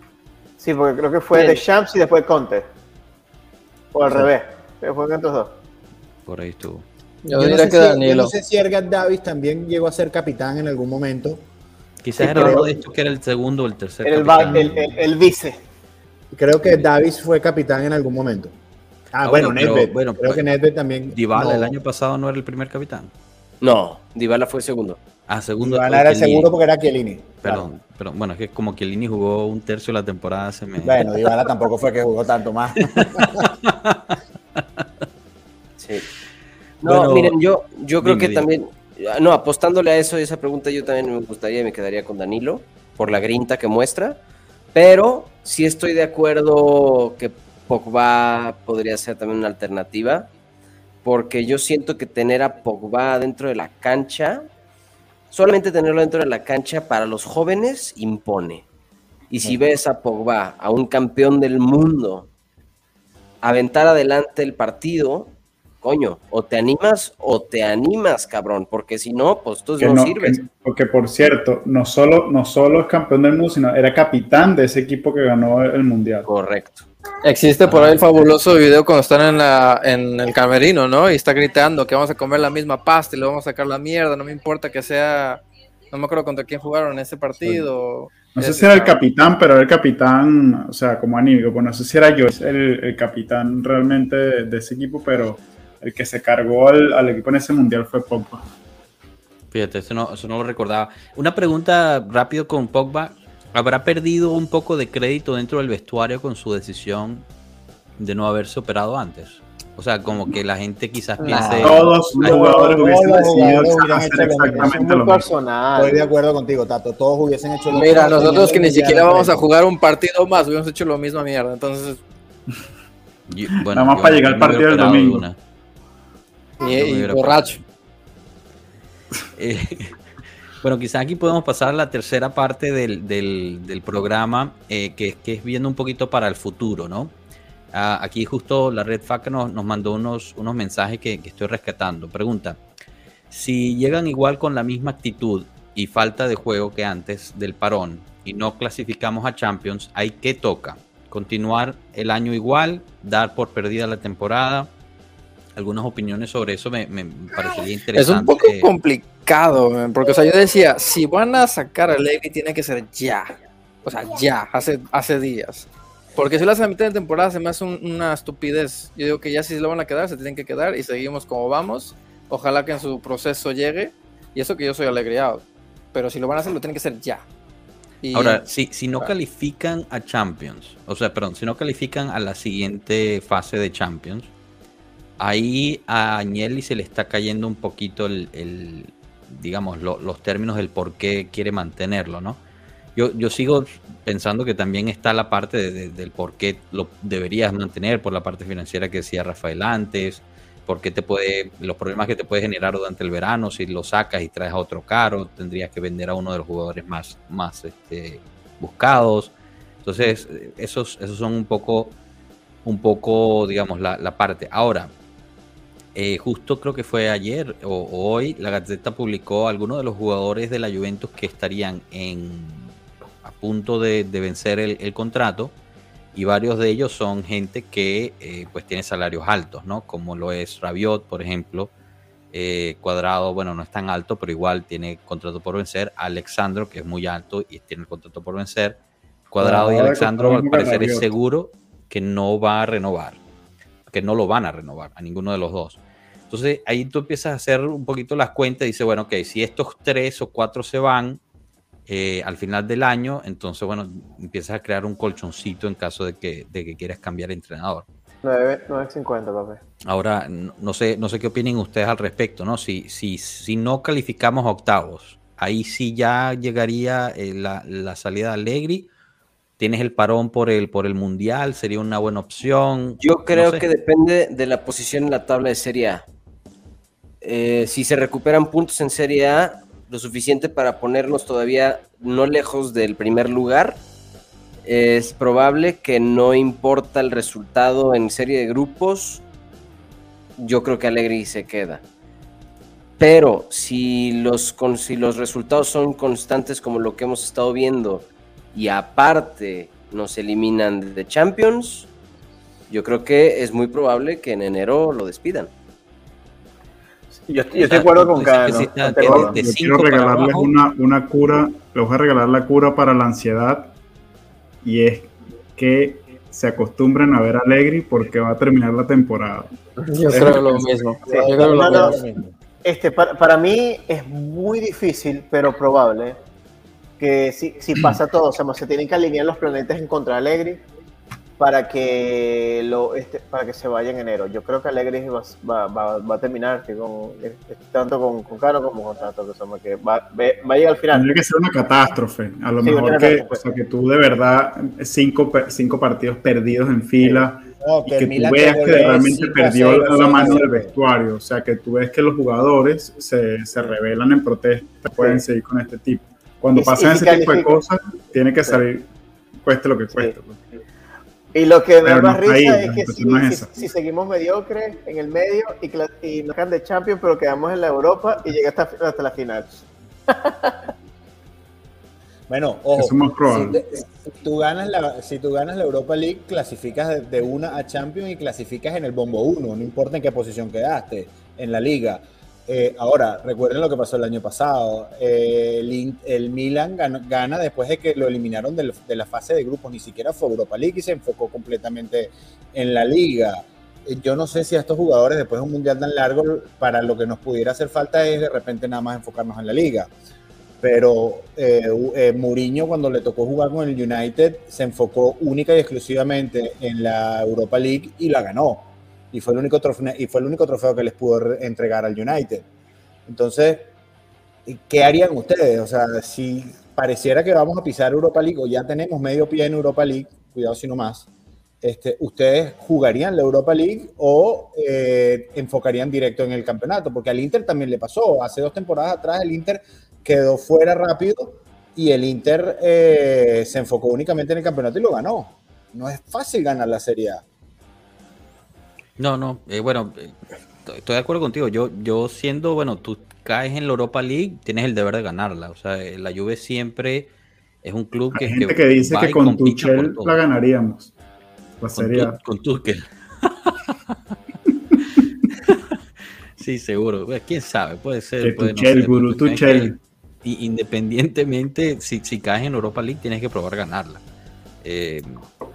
Sí, porque creo que fue Bien. de Shams y después Conte. O al Sí. revés. Fue entre los dos. Por ahí estuvo. Yo, no sé que si, yo no sé si Edgar Davis también llegó a ser capitán en algún momento. Quizás Sí, era uno de estos que era el segundo o el tercer Era el, el, el- el vice. Creo que Davis fue capitán en algún momento. Ah, Ah, bueno, bueno, pero- bueno, creo pues, que Nedved también. Dybala no, el año pasado no era el primer capitán. No, Dybala fue segundo. Ah, segundo. Dybala era el Chiellini. segundo porque era Chiellini. Perdón, pero bueno, es que como que Lini jugó un tercio de la temporada, se me. Bueno, Dybala tampoco fue que jugó tanto más. Sí. No, Bueno, miren, yo, yo creo que también, no, apostándole a eso, esa pregunta, yo también me gustaría y me quedaría con Danilo, por la grinta que muestra, pero sí estoy de acuerdo que Pogba podría ser también una alternativa, porque yo siento que tener a Pogba dentro de la cancha, solamente tenerlo dentro de la cancha para los jóvenes impone. Y si ves a Pogba, a un campeón del mundo, aventar adelante el partido, coño, o te animas o te animas, cabrón, porque si no, pues tú no, no- sirves. que- porque por cierto, no solo, no solo es campeón del mundo, sino era capitán de ese equipo que ganó el mundial. Correcto. Existe por ahí el fabuloso video cuando están en, la, en el camerino, ¿no? Y está gritando que vamos a comer la misma pasta y le vamos a sacar la mierda, no me importa que sea, no me acuerdo contra quién jugaron en ese partido. No sé si era el capitán, pero era el capitán, o sea, como anímico. Pues no sé si era yo el, el capitán realmente de, de ese equipo, pero el que se cargó al, al equipo en ese mundial fue Pogba. Fíjate, eso no, eso no lo recordaba. Una pregunta rápido con Pogba. ¿Habrá perdido un poco de crédito dentro del vestuario con su decisión de no haberse operado antes? O sea, como que la gente quizás piense... Todos los jugadores hubiesen decidido hacer exactamente muy lo mismo. personal. Estoy de acuerdo contigo, Tato. Todos hubiesen hecho lo Mira, mismo, nosotros que ni siquiera vamos a jugar un partido más, hubiéramos hecho lo mismo mierda. Entonces, Yo- Nada más para llegar al partido del domingo. una. Y, borracho. Eh, bueno, quizás aquí podemos pasar a la tercera parte del, del- del programa, eh, que, que es viendo un poquito para el futuro, ¿no? Ah, aquí justo la Red FAC nos, nos mandó unos, unos mensajes que, que estoy rescatando. Pregunta, si llegan igual con la misma actitud y falta de juego que antes del parón y no clasificamos a Champions, ¿hay qué toca? ¿Continuar el año igual? ¿Dar por perdida la temporada? Algunas opiniones sobre eso, me, me parecería interesante. Es un poco complicado, porque o sea, yo decía, si van a sacar a Levy, tiene que ser ya. O sea, ya, hace, hace días. Porque si lo hacen a mitad de temporada se me hace una estupidez. Yo digo que ya si lo van a quedar, se tienen que quedar y seguimos como vamos. Ojalá que en su proceso llegue. Y eso que yo soy alegriado. Pero si lo van a hacer, lo tienen que hacer ya. Ahora, si, si no califican a Champions, o sea, perdón, si no califican a la siguiente fase de Champions, ahí a Agnelli se le está cayendo un poquito el, digamos, los términos del por qué quiere mantenerlo, ¿no? Yo, yo sigo pensando que también está la parte del por qué lo deberías mantener, por la parte financiera que decía Rafael antes, por qué te puede, los problemas que te puede generar durante el verano, si lo sacas y traes a otro caro, tendrías que vender a uno de los jugadores más, más este, buscados. Entonces, esos, esos son un poco, un poco digamos, la, la parte. Ahora, eh, justo creo que fue ayer o, hoy, la Gazeta publicó algunos de los jugadores de la Juventus que estarían en, a punto de, vencer el, contrato y varios de ellos son gente que eh, pues tiene salarios altos, ¿no? Como lo es Rabiot, por ejemplo. Eh, Cuadrado, bueno, no es tan alto, pero igual tiene contrato por vencer. Alexandro, que es muy alto y tiene el contrato por vencer. Cuadrado y Alexandro, al parecer, es seguro que no va a renovar, que no lo van a renovar a ninguno de los dos. Entonces ahí tú empiezas a hacer un poquito las cuentas y dices, bueno, ok, si estos tres o cuatro se van eh, al final del año, entonces, bueno, empiezas a crear un colchoncito en caso de que, de que quieras cambiar de entrenador. 9.50, papi. Ahora, no sé, no sé qué opinen ustedes al respecto, ¿no? Si, si, si no calificamos a octavos, ahí sí ya llegaría eh, la, la, salida de Allegri. Tienes el parón por el, por el Mundial, sería una buena opción. Yo creo que depende de la posición en la tabla de Serie A. Eh, si se recuperan puntos en Serie A, lo suficiente para ponernos todavía no lejos del primer lugar, es probable que no importa el resultado en serie de grupos, yo creo que Alegri se queda. Pero si los, si los resultados son constantes como lo que hemos estado viendo y aparte nos eliminan de Champions, yo creo que es muy probable que en enero lo despidan. Yo, estoy de acuerdo con Cano. quiero regalarles una, una cura, les voy a regalar la cura para la ansiedad y es que se acostumbren a ver a Allegri porque va a terminar la temporada. Yo creo lo mismo. Este, para, para, mí es muy difícil, pero probable, que si, si pasa todo, o sea, se tienen que alinear los planetas en contra de Allegri para que lo este, para que se vaya en enero. Yo creo que Alegre va, va, va, a terminar con, tanto con, con Cano como con Tato, que, que va, va, a llegar al final. Tendría que ser una catástrofe. A lo mejor que, o sea, que tú de verdad cinco, cinco partidos perdidos en fila. y que, tú veas que realmente perdió la, mano del vestuario, o sea, que tú ves que los jugadores se, se rebelan en protesta, pueden seguir con este tipo. Cuando pasan ese tipo de cosas, tiene que salir, cueste lo que cueste. Pues. Y lo que me da más risa es que si, seguimos mediocres en el medio y, y nos quedan de Champions, pero quedamos en la Europa y llega hasta, hasta la final. bueno, ojo, si, tú ganas la, si tú ganas la Europa League, clasificas de, una a Champions y clasificas en el bombo 1, no importa en qué posición quedaste en la liga. Eh, ahora, recuerden lo que pasó el año pasado. Eh, el, Milan gana, después de que lo eliminaron de, la fase de grupos, ni siquiera fue Europa League y se enfocó completamente en la liga. Eh, yo no sé si a estos jugadores, después de un mundial tan largo, para lo que nos pudiera hacer falta es de repente nada más enfocarnos en la liga. Pero eh, Mourinho, cuando le tocó jugar con el United, se enfocó única y exclusivamente en la Europa League y la ganó y fue el único trofeo, y fue el único trofeo que les pudo entregar al United. Entonces, ¿qué harían ustedes? O sea, si pareciera que vamos a pisar Europa League o ya tenemos medio pie en Europa League, cuidado si no más, este, ¿ustedes jugarían la Europa League o eh, enfocarían directo en el campeonato? Porque al Inter también le pasó. Hace dos temporadas atrás el Inter quedó fuera rápido y el Inter eh, se enfocó únicamente en el campeonato y lo ganó. No es fácil ganar la Serie A. No, no, eh, bueno, eh, estoy de acuerdo contigo. Yo, yo siendo, bueno, tú caes en la Europa League, tienes el deber de ganarla. O sea, eh, la Juve siempre es un club que... Hay gente que, dice que con Tuchel la ganaríamos. La con, con Tuchel. Sí, seguro. Quién sabe, puede ser. Que puede Tuchel, no gurú Tuchel. Y independientemente, si, si caes en Europa League, tienes que probar ganarla. Eh,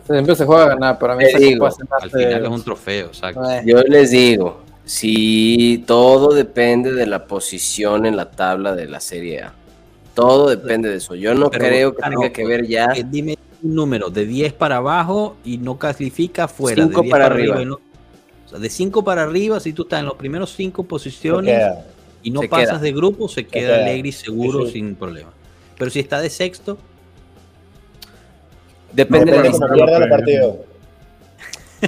Siempre se juega a ganar, pero a mí digo, se al final es un trofeo, exacto. Eh, Yo les digo, si todo depende de la posición en la tabla de la Serie A. Todo depende de eso. Yo no Pero, creo que ah, tenga no, que ver ya. Eh, dime un número de 10 para abajo y no clasifica fuera. Cinco de 10 para arriba. y no- o sea, de 5 para arriba, si tú estás en los primeros 5 Se posiciones y no Se pasas queda. de grupo, se queda queda. alegre y seguro Sí, sí. sin problema. Pero si está de sexto, Depende, de la distancia, pierda el partido.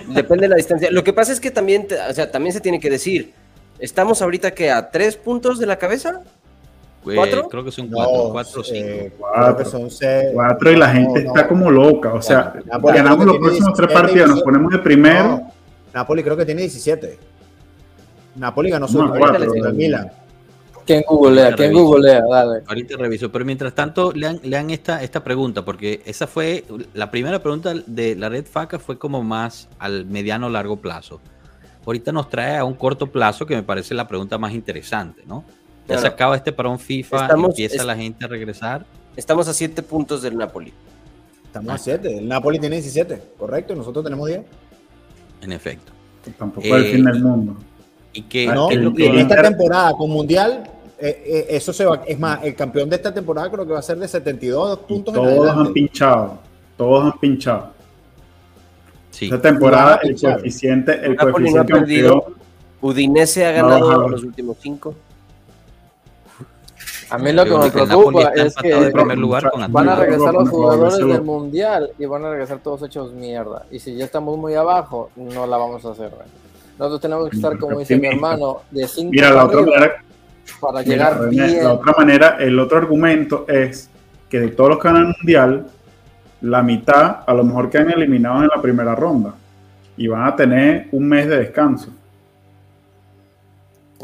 depende de la distancia. Lo que pasa es que también, te- o sea, también se tiene que decir. Estamos ahorita que a tres puntos de la cabeza. ¿Cuatro? creo que son No, 4, 4 o 5. eh, Cuatro. creo que son seis. Cuatro y la gente No, está no. como loca. O sea, Napoli ganamos los próximos tres 17 partidos, nos ponemos de primero. No, Napoli creo que tiene 17. Napoli ganó su No, cuatro. Milan. ¿Quién googlea? ¿Quién googlea? Dale. Ahorita reviso, pero mientras tanto lean, lean esta, esta pregunta, porque esa fue la primera pregunta de la red FACA fue como más al mediano largo plazo. Ahorita nos trae a un corto plazo que me parece la pregunta más interesante, ¿no? Ya se acaba este parón FIFA, Estamos- empieza es- la gente a regresar. Estamos a siete puntos del Napoli. Estamos a 7. El Napoli tiene 17, correcto. Nosotros tenemos 10. En efecto. Tampoco Eh, es el fin del mundo. Y que, No, y que- en esta temporada con Mundial, eh, eh, eso se va. Es más, el campeón de esta temporada creo que va a ser de 72 Y puntos en todos han pinchado. Todos han pinchado. sí. Esta temporada, el coeficiente, el Napoli no ha coeficiente perdido. campeón, Udinese ha No, ganado no. los últimos cinco. A mí lo que me preocupa es que de primer lugar con van a regresar los No, jugadores no, no, del no. mundial y van a regresar todos hechos mierda. Y si ya estamos muy abajo, no la vamos a hacer. güey. Nosotros tenemos que estar, como dice mi hermano, de 5 Mira, la otra manera, para llegar bien. la otra manera, el otro argumento es que de todos los que ganan mundial, la mitad a lo mejor quedan eliminados en la primera ronda y van a tener un mes de descanso.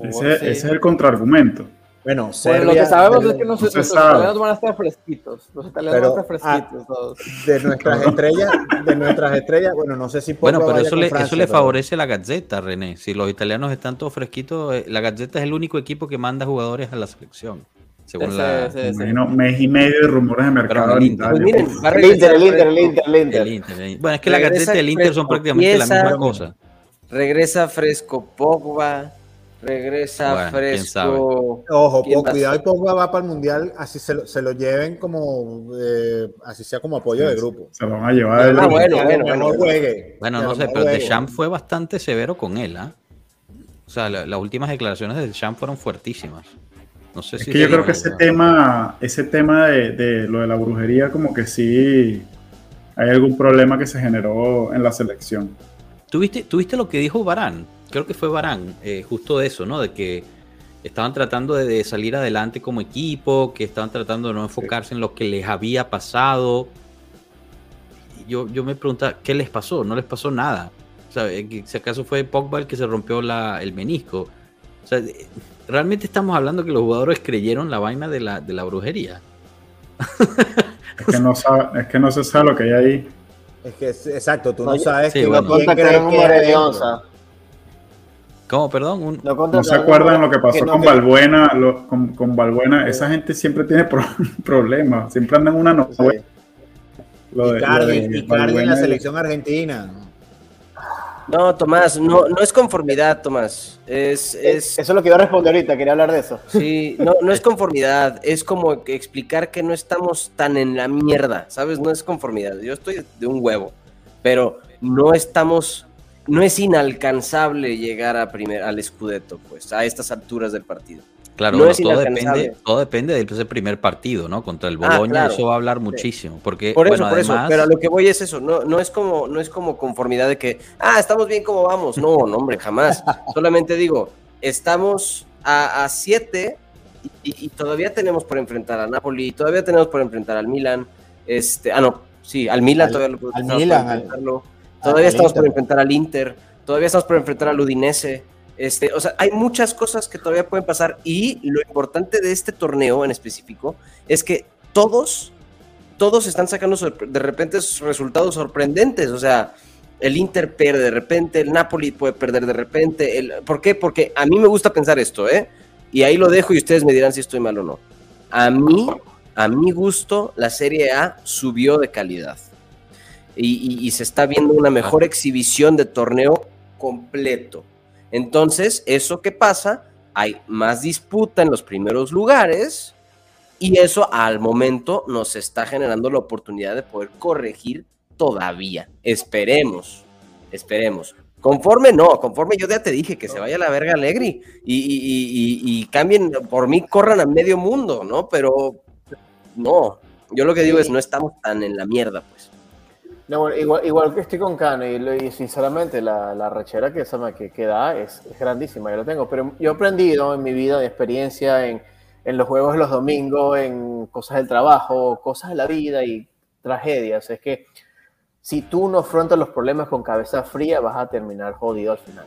Ese, Sí. ese es el contraargumento. Bueno, Bueno, Serbia, lo que sabemos de, es que no se sabe. italianos van a estar fresquitos. Los italianos Pero, van a estar fresquitos todos. de nuestras estrellas, de nuestras estrellas, bueno, no sé si Bueno, pero eso le, eso le pero- favorece a la Gazzetta, René. Si los italianos están todos fresquitos, eh, la Gazzetta es el único equipo que manda jugadores a la selección. Según Sí, la, sí, sí. Imagino mes y medio de rumores de mercado el. Pues miren, va a El Inter, el Inter, el. Inter, el Inter. el Inter. el- Bueno, es que la Gazzetta y el Inter son prácticamente la misma cosa. Regresa Fresco Pogba. Regresa Bueno. Fresco. Ojo, ¿Quién po- va a cuidado y? Pogba va para el mundial, así se lo, se lo lleven como, eh, así sea como apoyo de grupo. Se lo van a llevar el- Ah, bueno, bueno, bueno. juegue, Bueno, no sé, pero. Deschamps fue bastante severo con él, ¿ah? O sea, la- las últimas declaraciones de Deschamps fueron fuertísimas. No sé Es si que yo creo que ese ¿no? tema, ese tema de, de lo de la brujería, como que sí hay algún problema que se generó en la selección. ¿Tuviste, ¿Tuviste lo que dijo Barán? Creo que fue Barán, eh, justo de eso, ¿no? De que estaban tratando de, de salir adelante como equipo, que estaban tratando de no enfocarse en lo que les había pasado. Yo, yo me preguntaba, ¿qué les pasó? No les pasó nada. O sea, eh, si acaso fue Pogba el que se rompió la, el menisco. O sea, eh, realmente estamos hablando que los jugadores creyeron la vaina de la, de la brujería. Es que, no sabe- es que no se sabe lo que hay ahí. Es que, exacto, tú no sabes sí, que bueno. Quién que ¿Cómo, perdón? Un- No, No se acuerdan lo que pasó no con te- Balbuena, lo- con, con Balbuena, esa gente siempre tiene pro- problemas, siempre andan en una novela. Sí. Lo de- lo Icardi, de Icardi en Balbuena la y- selección argentina. No, Tomás, no, no es conformidad, Tomás. Es, es, Eso es lo que iba a responder ahorita, quería hablar de eso. sí, no, no es conformidad, es como que explicar que no estamos tan en la mierda, ¿sabes? No es conformidad. Yo estoy de un huevo, pero no estamos, no es inalcanzable llegar a primer, al Scudetto, pues, a estas alturas del partido. Claro, No bueno, es todo, depende, todo depende del ese primer partido, ¿no? Contra el Ah, Boloña, claro. eso va a hablar muchísimo. Porque, Por eso, bueno, por eso, pero a lo que voy es eso, no, no es como, no es como conformidad de que, ah, estamos bien como vamos. No, no, hombre, jamás. Solamente digo, estamos a, a siete y, y todavía tenemos por enfrentar a Napoli, todavía tenemos por enfrentar al Milan. Este, ah, no, sí, al Milan Al- todavía lo- al Milan, al- enfrentarlo. al Todavía estamos por Inter. enfrentar al Inter, todavía estamos por enfrentar al Udinese. Este, o sea, hay muchas cosas que todavía pueden pasar y lo importante de este torneo en específico es que todos, todos están sacando de repente resultados sorprendentes. O sea, el Inter pierde de repente, el Napoli puede perder de repente. El, ¿Por qué? Porque a mí me gusta pensar esto, ¿eh? Y ahí lo dejo y ustedes me dirán si estoy mal o no. A mí, a mi gusto, la Serie A subió de calidad. Y, se está viendo una mejor exhibición de torneo completo. Entonces, ¿eso qué pasa? Hay más disputa en los primeros lugares y eso al momento nos está generando la oportunidad de poder corregir todavía. Esperemos, esperemos. Conforme no, conforme yo ya te dije que se vaya a la verga Alegri y, cambien, por mí corran a medio mundo, ¿no? Pero no, yo lo que digo es no estamos tan en la mierda, pues. No, igual, igual que estoy con Cano y, sinceramente la, la, rechera que, que, que da es, grandísima, yo lo tengo, pero yo he aprendido en mi vida de experiencia en, en los juegos de los domingos, en cosas del trabajo, cosas de la vida y tragedias, es que si tú no afrontas los problemas con cabeza fría, vas a terminar jodido al final.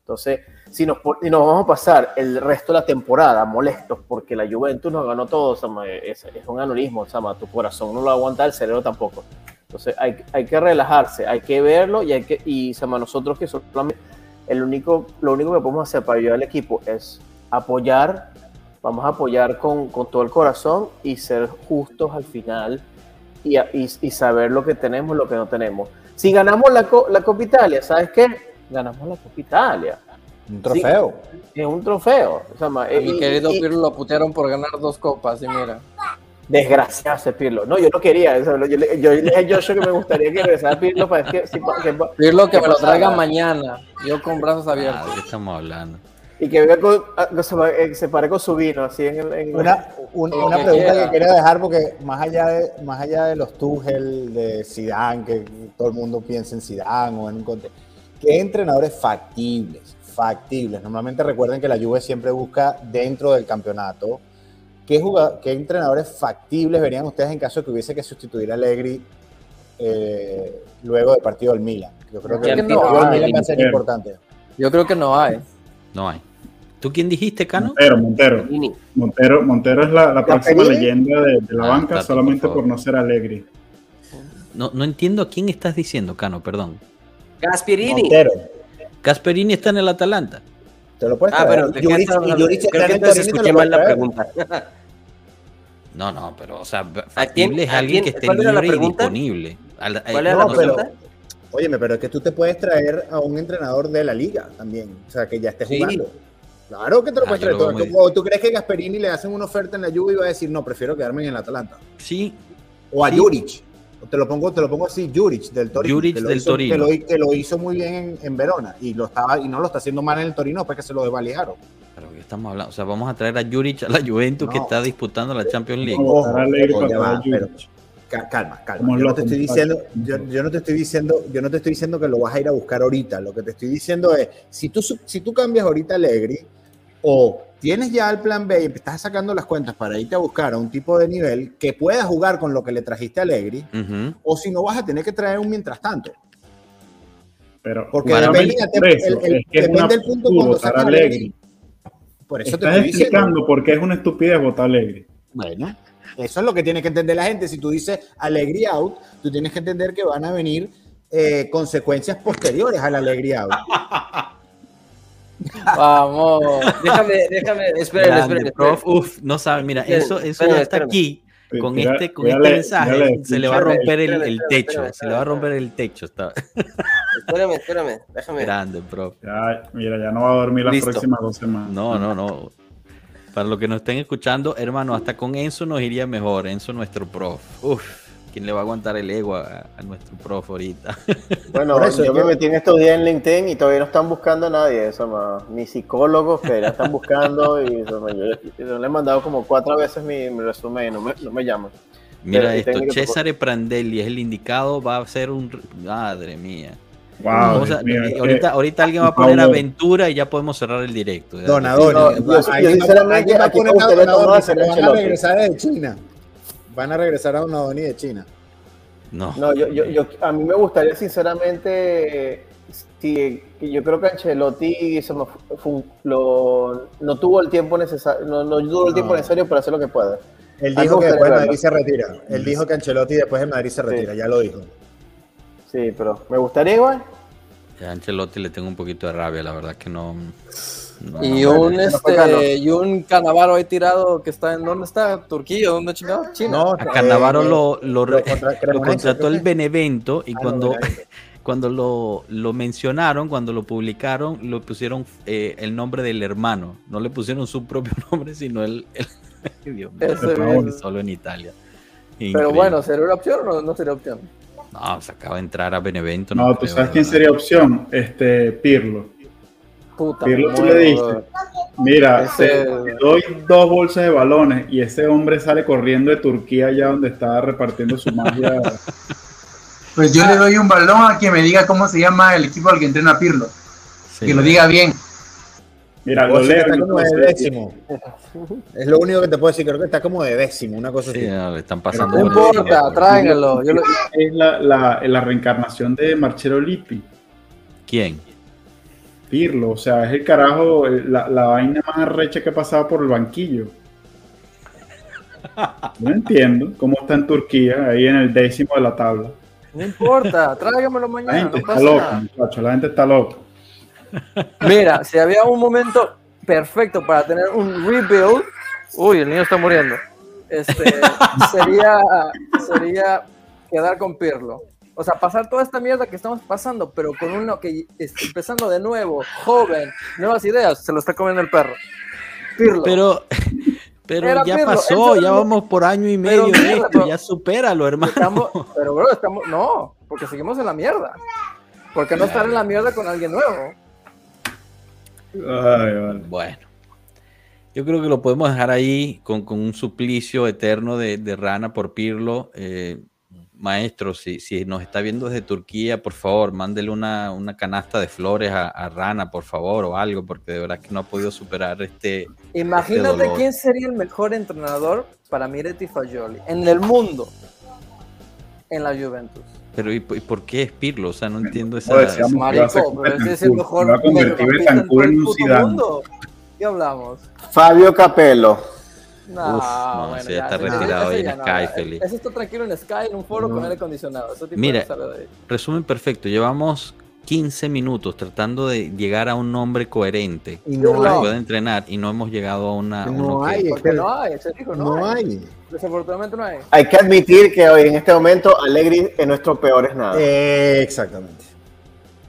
Entonces, si nos, nos vamos a pasar el resto de la temporada molestos porque la Juventus nos ganó todo, es, un aneurismo, tu corazón no lo aguanta, el cerebro tampoco. Entonces, hay, hay que relajarse, hay que verlo y hay que, y nosotros que solamente, el único, lo único que podemos hacer para ayudar al equipo es apoyar, vamos a apoyar con, con todo el corazón y ser justos al final y, saber lo que tenemos, lo que no tenemos. Si ganamos la, la Copa Italia, ¿sabes qué? Ganamos la Copa Italia. Un trofeo. es un trofeo. mi querido Pirlo lo putearon por ganar dos copas, y mira. Desgraciado ese Pirlo. No, yo no quería. Yo, yo, yo le dije a Joshua que me gustaría que regresara Pirlo para que, Pirlo que me lo traiga mañana. Yo con brazos abiertos. Ah, ¿De qué estamos hablando? y que venga con, ah, se, se pare con su vino, así en, en Una, una pregunta que quería dejar, porque más allá de, más allá de los Tuchel, de Zidane, que todo el mundo piensa en Zidane o en un contexto, ¿qué entrenadores factibles? Factibles. Normalmente recuerden que la Juve siempre busca dentro del campeonato. ¿Qué, qué entrenadores factibles verían ustedes en caso de que hubiese que sustituir a Allegri eh, luego del partido del Milan? Yo creo que, el, no, el Milan va a ser importante. Yo creo que no hay. No hay. ¿Tú quién dijiste, Cano? Montero, Montero. Montero, Montero es la, próxima leyenda de, la ah, banca solamente por, no ser Alegri. No, no entiendo a quién estás diciendo, Cano, perdón. Gasperini. Montero. Gasperini está en el Atalanta. Te lo puedes Ah, pero Yuric, creo que te escuché mal la pregunta. No, no, pero, o sea, factible es alguien que esté libre y disponible. ¿Cuál era la pregunta? Óyeme, pero es que tú te puedes traer a un entrenador de la liga también, o sea, que ya esté jugando. Claro que te lo ah, puedes traer. ¿Tú, ¿Tú, crees que Gasperini le hacen una oferta en la Juve y va a decir, no, prefiero quedarme en el Atalanta? Sí. O a Juric. Te lo pongo, te lo pongo así, Juric del Torino. Juric del Torino. Que lo, hizo muy bien en, Verona y lo estaba y no lo está haciendo mal en el Torino, pues que se lo desvalijaron. Pero que estamos hablando, o sea, vamos a traer a Juric a la Juventus que está disputando la Champions League. calma, calma. Yo no te estoy diciendo, yo, no te estoy diciendo, yo no te estoy diciendo que lo vas a ir a buscar ahorita. Lo que te estoy diciendo es, si tú, si tú cambias ahorita a Allegri, o tienes ya el plan B y estás sacando las cuentas para irte a buscar a un tipo de nivel que pueda jugar con lo que le trajiste a Allegri, o si no vas a tener que traer un mientras tanto. Pero porque depende, del punto cuando sacas Allegri. Por eso te estoy explicando por qué es una estupidez votar Allegri. Bueno, eso es lo que tiene que entender la gente. Si tú dices Allegri out, tú tienes que entender que van a venir eh, consecuencias posteriores a la Allegri out. Vamos. Déjame, déjame, esperen, esperen. Prof, uf, no sabe, mira, eso, eso ya está aquí. Con este, con este mensaje se le va a romper el, el techo, se le va a romper el techo. Está. Espérame, espérame, déjame. Grande, prof. Ya, mira, ya no va a dormir las próximas dos semanas. No, no, no. Para los que nos estén escuchando, hermano, hasta con Enzo nos iría mejor. Enzo, nuestro prof. Uf. ¿Quién le va a aguantar el ego a, nuestro profe ahorita? Bueno, eso, yo me metí en estos días en LinkedIn y todavía no están buscando a nadie, eso más, ni psicólogos que ya están buscando y eso, yo, le he mandado como cuatro veces mi, resumen y no me, no me llaman. Mira esto, César Prandelli es el indicado, va a ser un... Madre mía. Wow, ahorita, ahorita alguien va a poner aventura y ya podemos cerrar el directo. Donador. No, sinceramente, va a poner donador, se van a regresar de China van a regresar a una Donny de China. No. No, yo, yo, yo, a mí me gustaría sinceramente, si, yo creo que Ancelotti lo, no tuvo el tiempo necesario, no, no tuvo el tiempo necesario para hacer lo que pueda. Él dijo que después de Madrid se retira. Él dijo que Ancelotti después de Madrid se retira, ya lo dijo. Sí, pero me gustaría igual. A Ancelotti le tengo un poquito de rabia, la verdad que no. Y, un, este, y un Canavaro ahí tirado que está en. ¿Dónde está? ¿Turquía? ¿Dónde chingado? China. No, a Canavaro eh, lo, lo, lo, contrató el Benevento y ah, cuando, cuando lo, lo, mencionaron, cuando lo publicaron, lo pusieron eh, el nombre del hermano. No le pusieron su propio nombre, sino el. el solo en Italia. Pero bueno, ¿sería una opción o no, no sería opción? No, se acaba de entrar a Benevento. No, tú sabes quién sería opción. Este, Pirlo. Puta, Pirlo tú le dices, mira, te, doy dos bolsas de balones y ese hombre sale corriendo de Turquía allá donde estaba repartiendo su magia. Pues yo le doy un balón a quien me diga cómo se llama el equipo al que entrena Pirlo. que lo diga bien. Mira, lo leo. Está como de décimo. Es lo único que te puedo decir, creo que está como de décimo, una cosa sí, así. están pasando. No importa, tráiganlo. Es la, la, la, reencarnación de Marcelo Lippi. ¿Quién? Pirlo, o sea, es el carajo, la, la vaina más arrecha que ha pasado por el banquillo. No entiendo cómo está en Turquía, ahí en el décimo de la tabla. No importa, tráigamelo mañana. La gente está loca, muchachos, la gente está loca. Mira, si había un momento perfecto para tener un rebuild, uy, el niño está muriendo. Este, sería, sería quedar con Pirlo. O sea, pasar toda esta mierda que estamos pasando, pero con uno que está empezando de nuevo, joven, nuevas ideas, se lo está comiendo el perro. Pirlo. Pero, pero ya pasó, ya vamos por año y medio esto, ya supéralo, hermano. pero, bro, estamos, no, porque seguimos en la mierda. Porque no estar en la mierda con alguien nuevo. Bueno. Yo creo que lo podemos dejar ahí con, un suplicio eterno de, Rana por Pirlo. Eh, maestro, si, si, nos está viendo desde Turquía, por favor, mándele una, canasta de flores a, Rana, por favor, o algo, porque de verdad que no ha podido superar este. este Imagínate quién sería el mejor entrenador para Miretti Fagioli en el mundo en la Juventus. Pero ¿y, por qué es Pirlo? O sea, no entiendo esa... Marico, pero ese es el mejor... Va a convertir Betancourt en un ¿Qué hablamos? Fabio Capello. No, no bueno, ya, está retirado ahí en Sky, feliz. Ese está tranquilo en Sky, en un foro con aire acondicionado. Mira, resumen perfecto. Llevamos 15 minutos tratando de llegar a un nombre coherente y no que pueda entrenar y no hemos llegado a una. No hay, porque no hay, ese no, no hay. Desafortunadamente no hay. Hay que admitir que hoy en este momento Allegri es nuestro peor es nada. exactamente.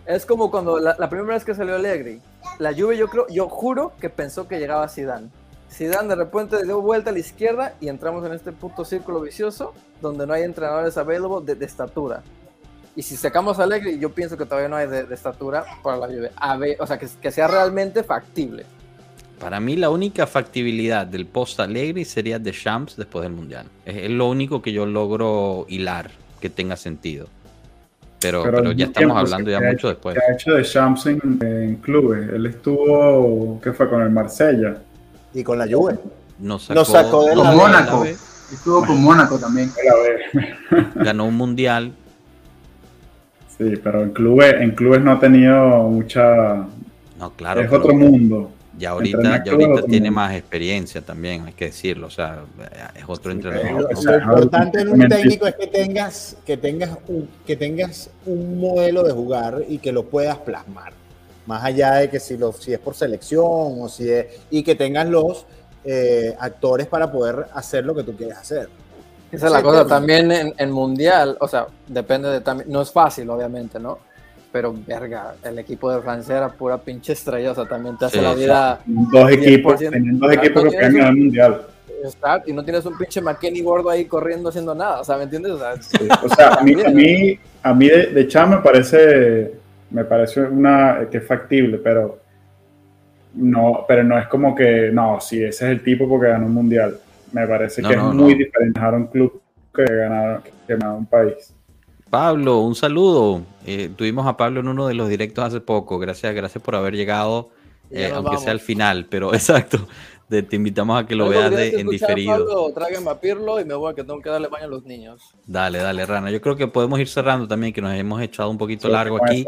Es como cuando la, primera vez que salió Allegri, la Juve yo creo, yo juro que pensó que llegaba Zidane. Zidane de repente dio vuelta a la izquierda y entramos en este puto círculo vicioso donde no hay entrenadores available de, de estatura. Y si sacamos a Allegri, yo pienso que todavía no hay de, estatura para la Juve. A ver, o sea, que, que, sea realmente factible. Para mí la única factibilidad del post Allegri sería de Champs después del Mundial. Es, lo único que yo logro hilar que tenga sentido. Pero, pero, ya estamos hablando ya mucho después. ¿Qué ha hecho de Champs en, clubes? Él estuvo, ¿qué fue? Con el Marsella. Y con la Juve. Nos sacó, sacó de con Mónaco. Estuvo con Mónaco también. Ganó un mundial, Sí, pero en clubes, en clubes no ha tenido mucha. No, claro. Es otro mundo. Ya ahorita, ya ahorita tiene más experiencia también, hay que decirlo. O sea, es otro entrenador. lo importante en un técnico es que tengas, que tengas un, que tengas un modelo de jugar y que lo puedas plasmar. Más allá de que si, lo, si es por selección o si es, y que tengas los eh, actores para poder hacer lo que tú quieres hacer. Esa es la cosa, también en, Mundial, o sea, depende de también, no es fácil, obviamente, ¿no? Pero, verga, el equipo de Francia era pura pinche estrella, o sea, también te hace la vida. Dos equipos, dos equipos que han ganado el Mundial. y no tienes un pinche McKenny gordo ahí corriendo haciendo nada, o sea, ¿me entiendes? O sea, a mí, a mí, a mí de, de me parece, me parece una que es factible, pero no, pero no es como que, no, sí, ese es el tipo porque ganó un mundial. Me parece que es muy diferente a un club que ganar, que un país. Pablo, un saludo. Eh, tuvimos a Pablo en uno de los directos hace poco. Gracias, gracias por haber llegado, eh, aunque sea al final, pero exacto. te invitamos a que lo veas en diferido. Tráiganme a Pirlo y me voy a que tengo que darle baño a los niños. Dale, dale, Rana. Yo creo que podemos ir cerrando también, que nos hemos echado un poquito largo aquí.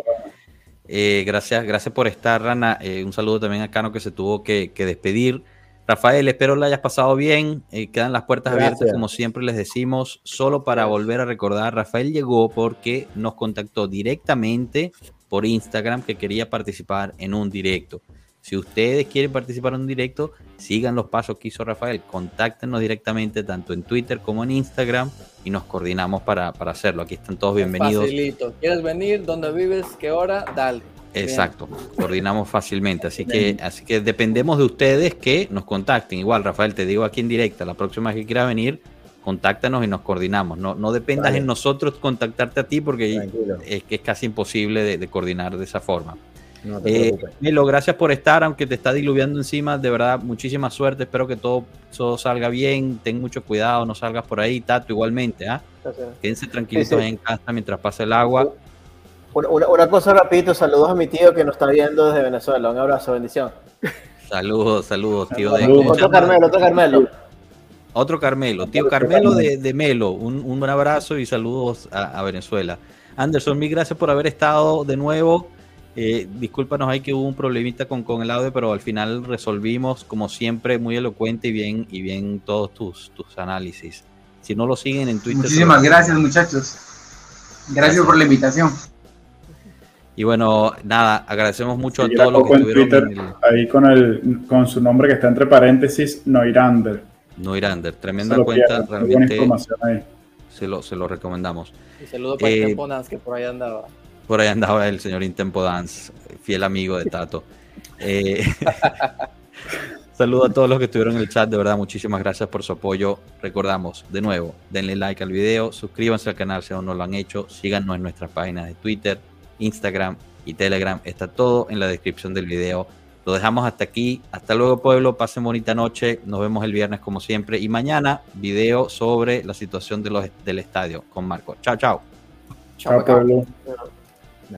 Eh, gracias, gracias por estar, Rana. un saludo también a Cano que se tuvo que, que despedir. Rafael, espero lo hayas pasado bien. Eh, quedan las puertas abiertas, como siempre les decimos. Solo para volver a recordar, Rafael llegó porque nos contactó directamente por Instagram que quería participar en un directo. Si ustedes quieren participar en un directo, sigan los pasos que hizo Rafael. Contáctenos directamente tanto en Twitter como en Instagram y nos coordinamos para, hacerlo. Aquí están todos bienvenidos. Facilito. ¿Quieres venir? ¿Dónde vives? ¿Qué hora? Dale. Exacto, coordinamos fácilmente. Así que, así que dependemos de ustedes que nos contacten. Igual, Rafael, te digo aquí en directa, la próxima vez que quiera venir, contáctanos y nos coordinamos. No, no dependas en nosotros contactarte a ti porque es que es casi imposible de, coordinar de esa forma. No eh, Melo, gracias por estar, aunque te está diluviando encima. De verdad, muchísima suerte. Espero que todo, todo salga bien. Ten mucho cuidado, no salgas por ahí. Tato, igualmente. ¿ah? Quédense tranquilos en casa mientras pasa el agua. Una, cosa rapidito, saludos a mi tío que nos está viendo desde Venezuela. Un abrazo, bendición. Saludos, saludos, tío. De, otro Carmelo, otro Carmelo. Otro Carmelo, tío Carmelo de, Melo, un, un, abrazo y saludos a, Venezuela. Anderson, mil gracias por haber estado de nuevo. Eh, discúlpanos ahí que hubo un problemita con, con el audio, pero al final resolvimos, como siempre, muy elocuente y bien, y bien todos tus, tus análisis. Si no lo siguen en Twitter. Muchísimas gracias, muchachos. Gracias, por la invitación. Y bueno, nada, agradecemos mucho a todos los que estuvieron en ahí con, el, con su nombre que está entre paréntesis, Noirander. Noirander, tremenda cuenta, realmente se lo, se lo recomendamos. Y saludo para eh, Dance, que por ahí andaba. Por ahí andaba el señor Intempo Dance, fiel amigo de Tato. Eh, saludo a todos los que estuvieron en el chat, de verdad, muchísimas gracias por su apoyo. Recordamos, de nuevo, denle like al video, suscríbanse al canal si aún no lo han hecho, síganos en nuestras páginas de Twitter, Instagram y Telegram, está todo en la descripción del video. Lo dejamos hasta aquí. Hasta luego, pueblo. Pasen bonita noche. Nos vemos el viernes, como siempre. Y mañana, video sobre la situación de los, del estadio con Marco. Chao, chao. Chao, pueblo.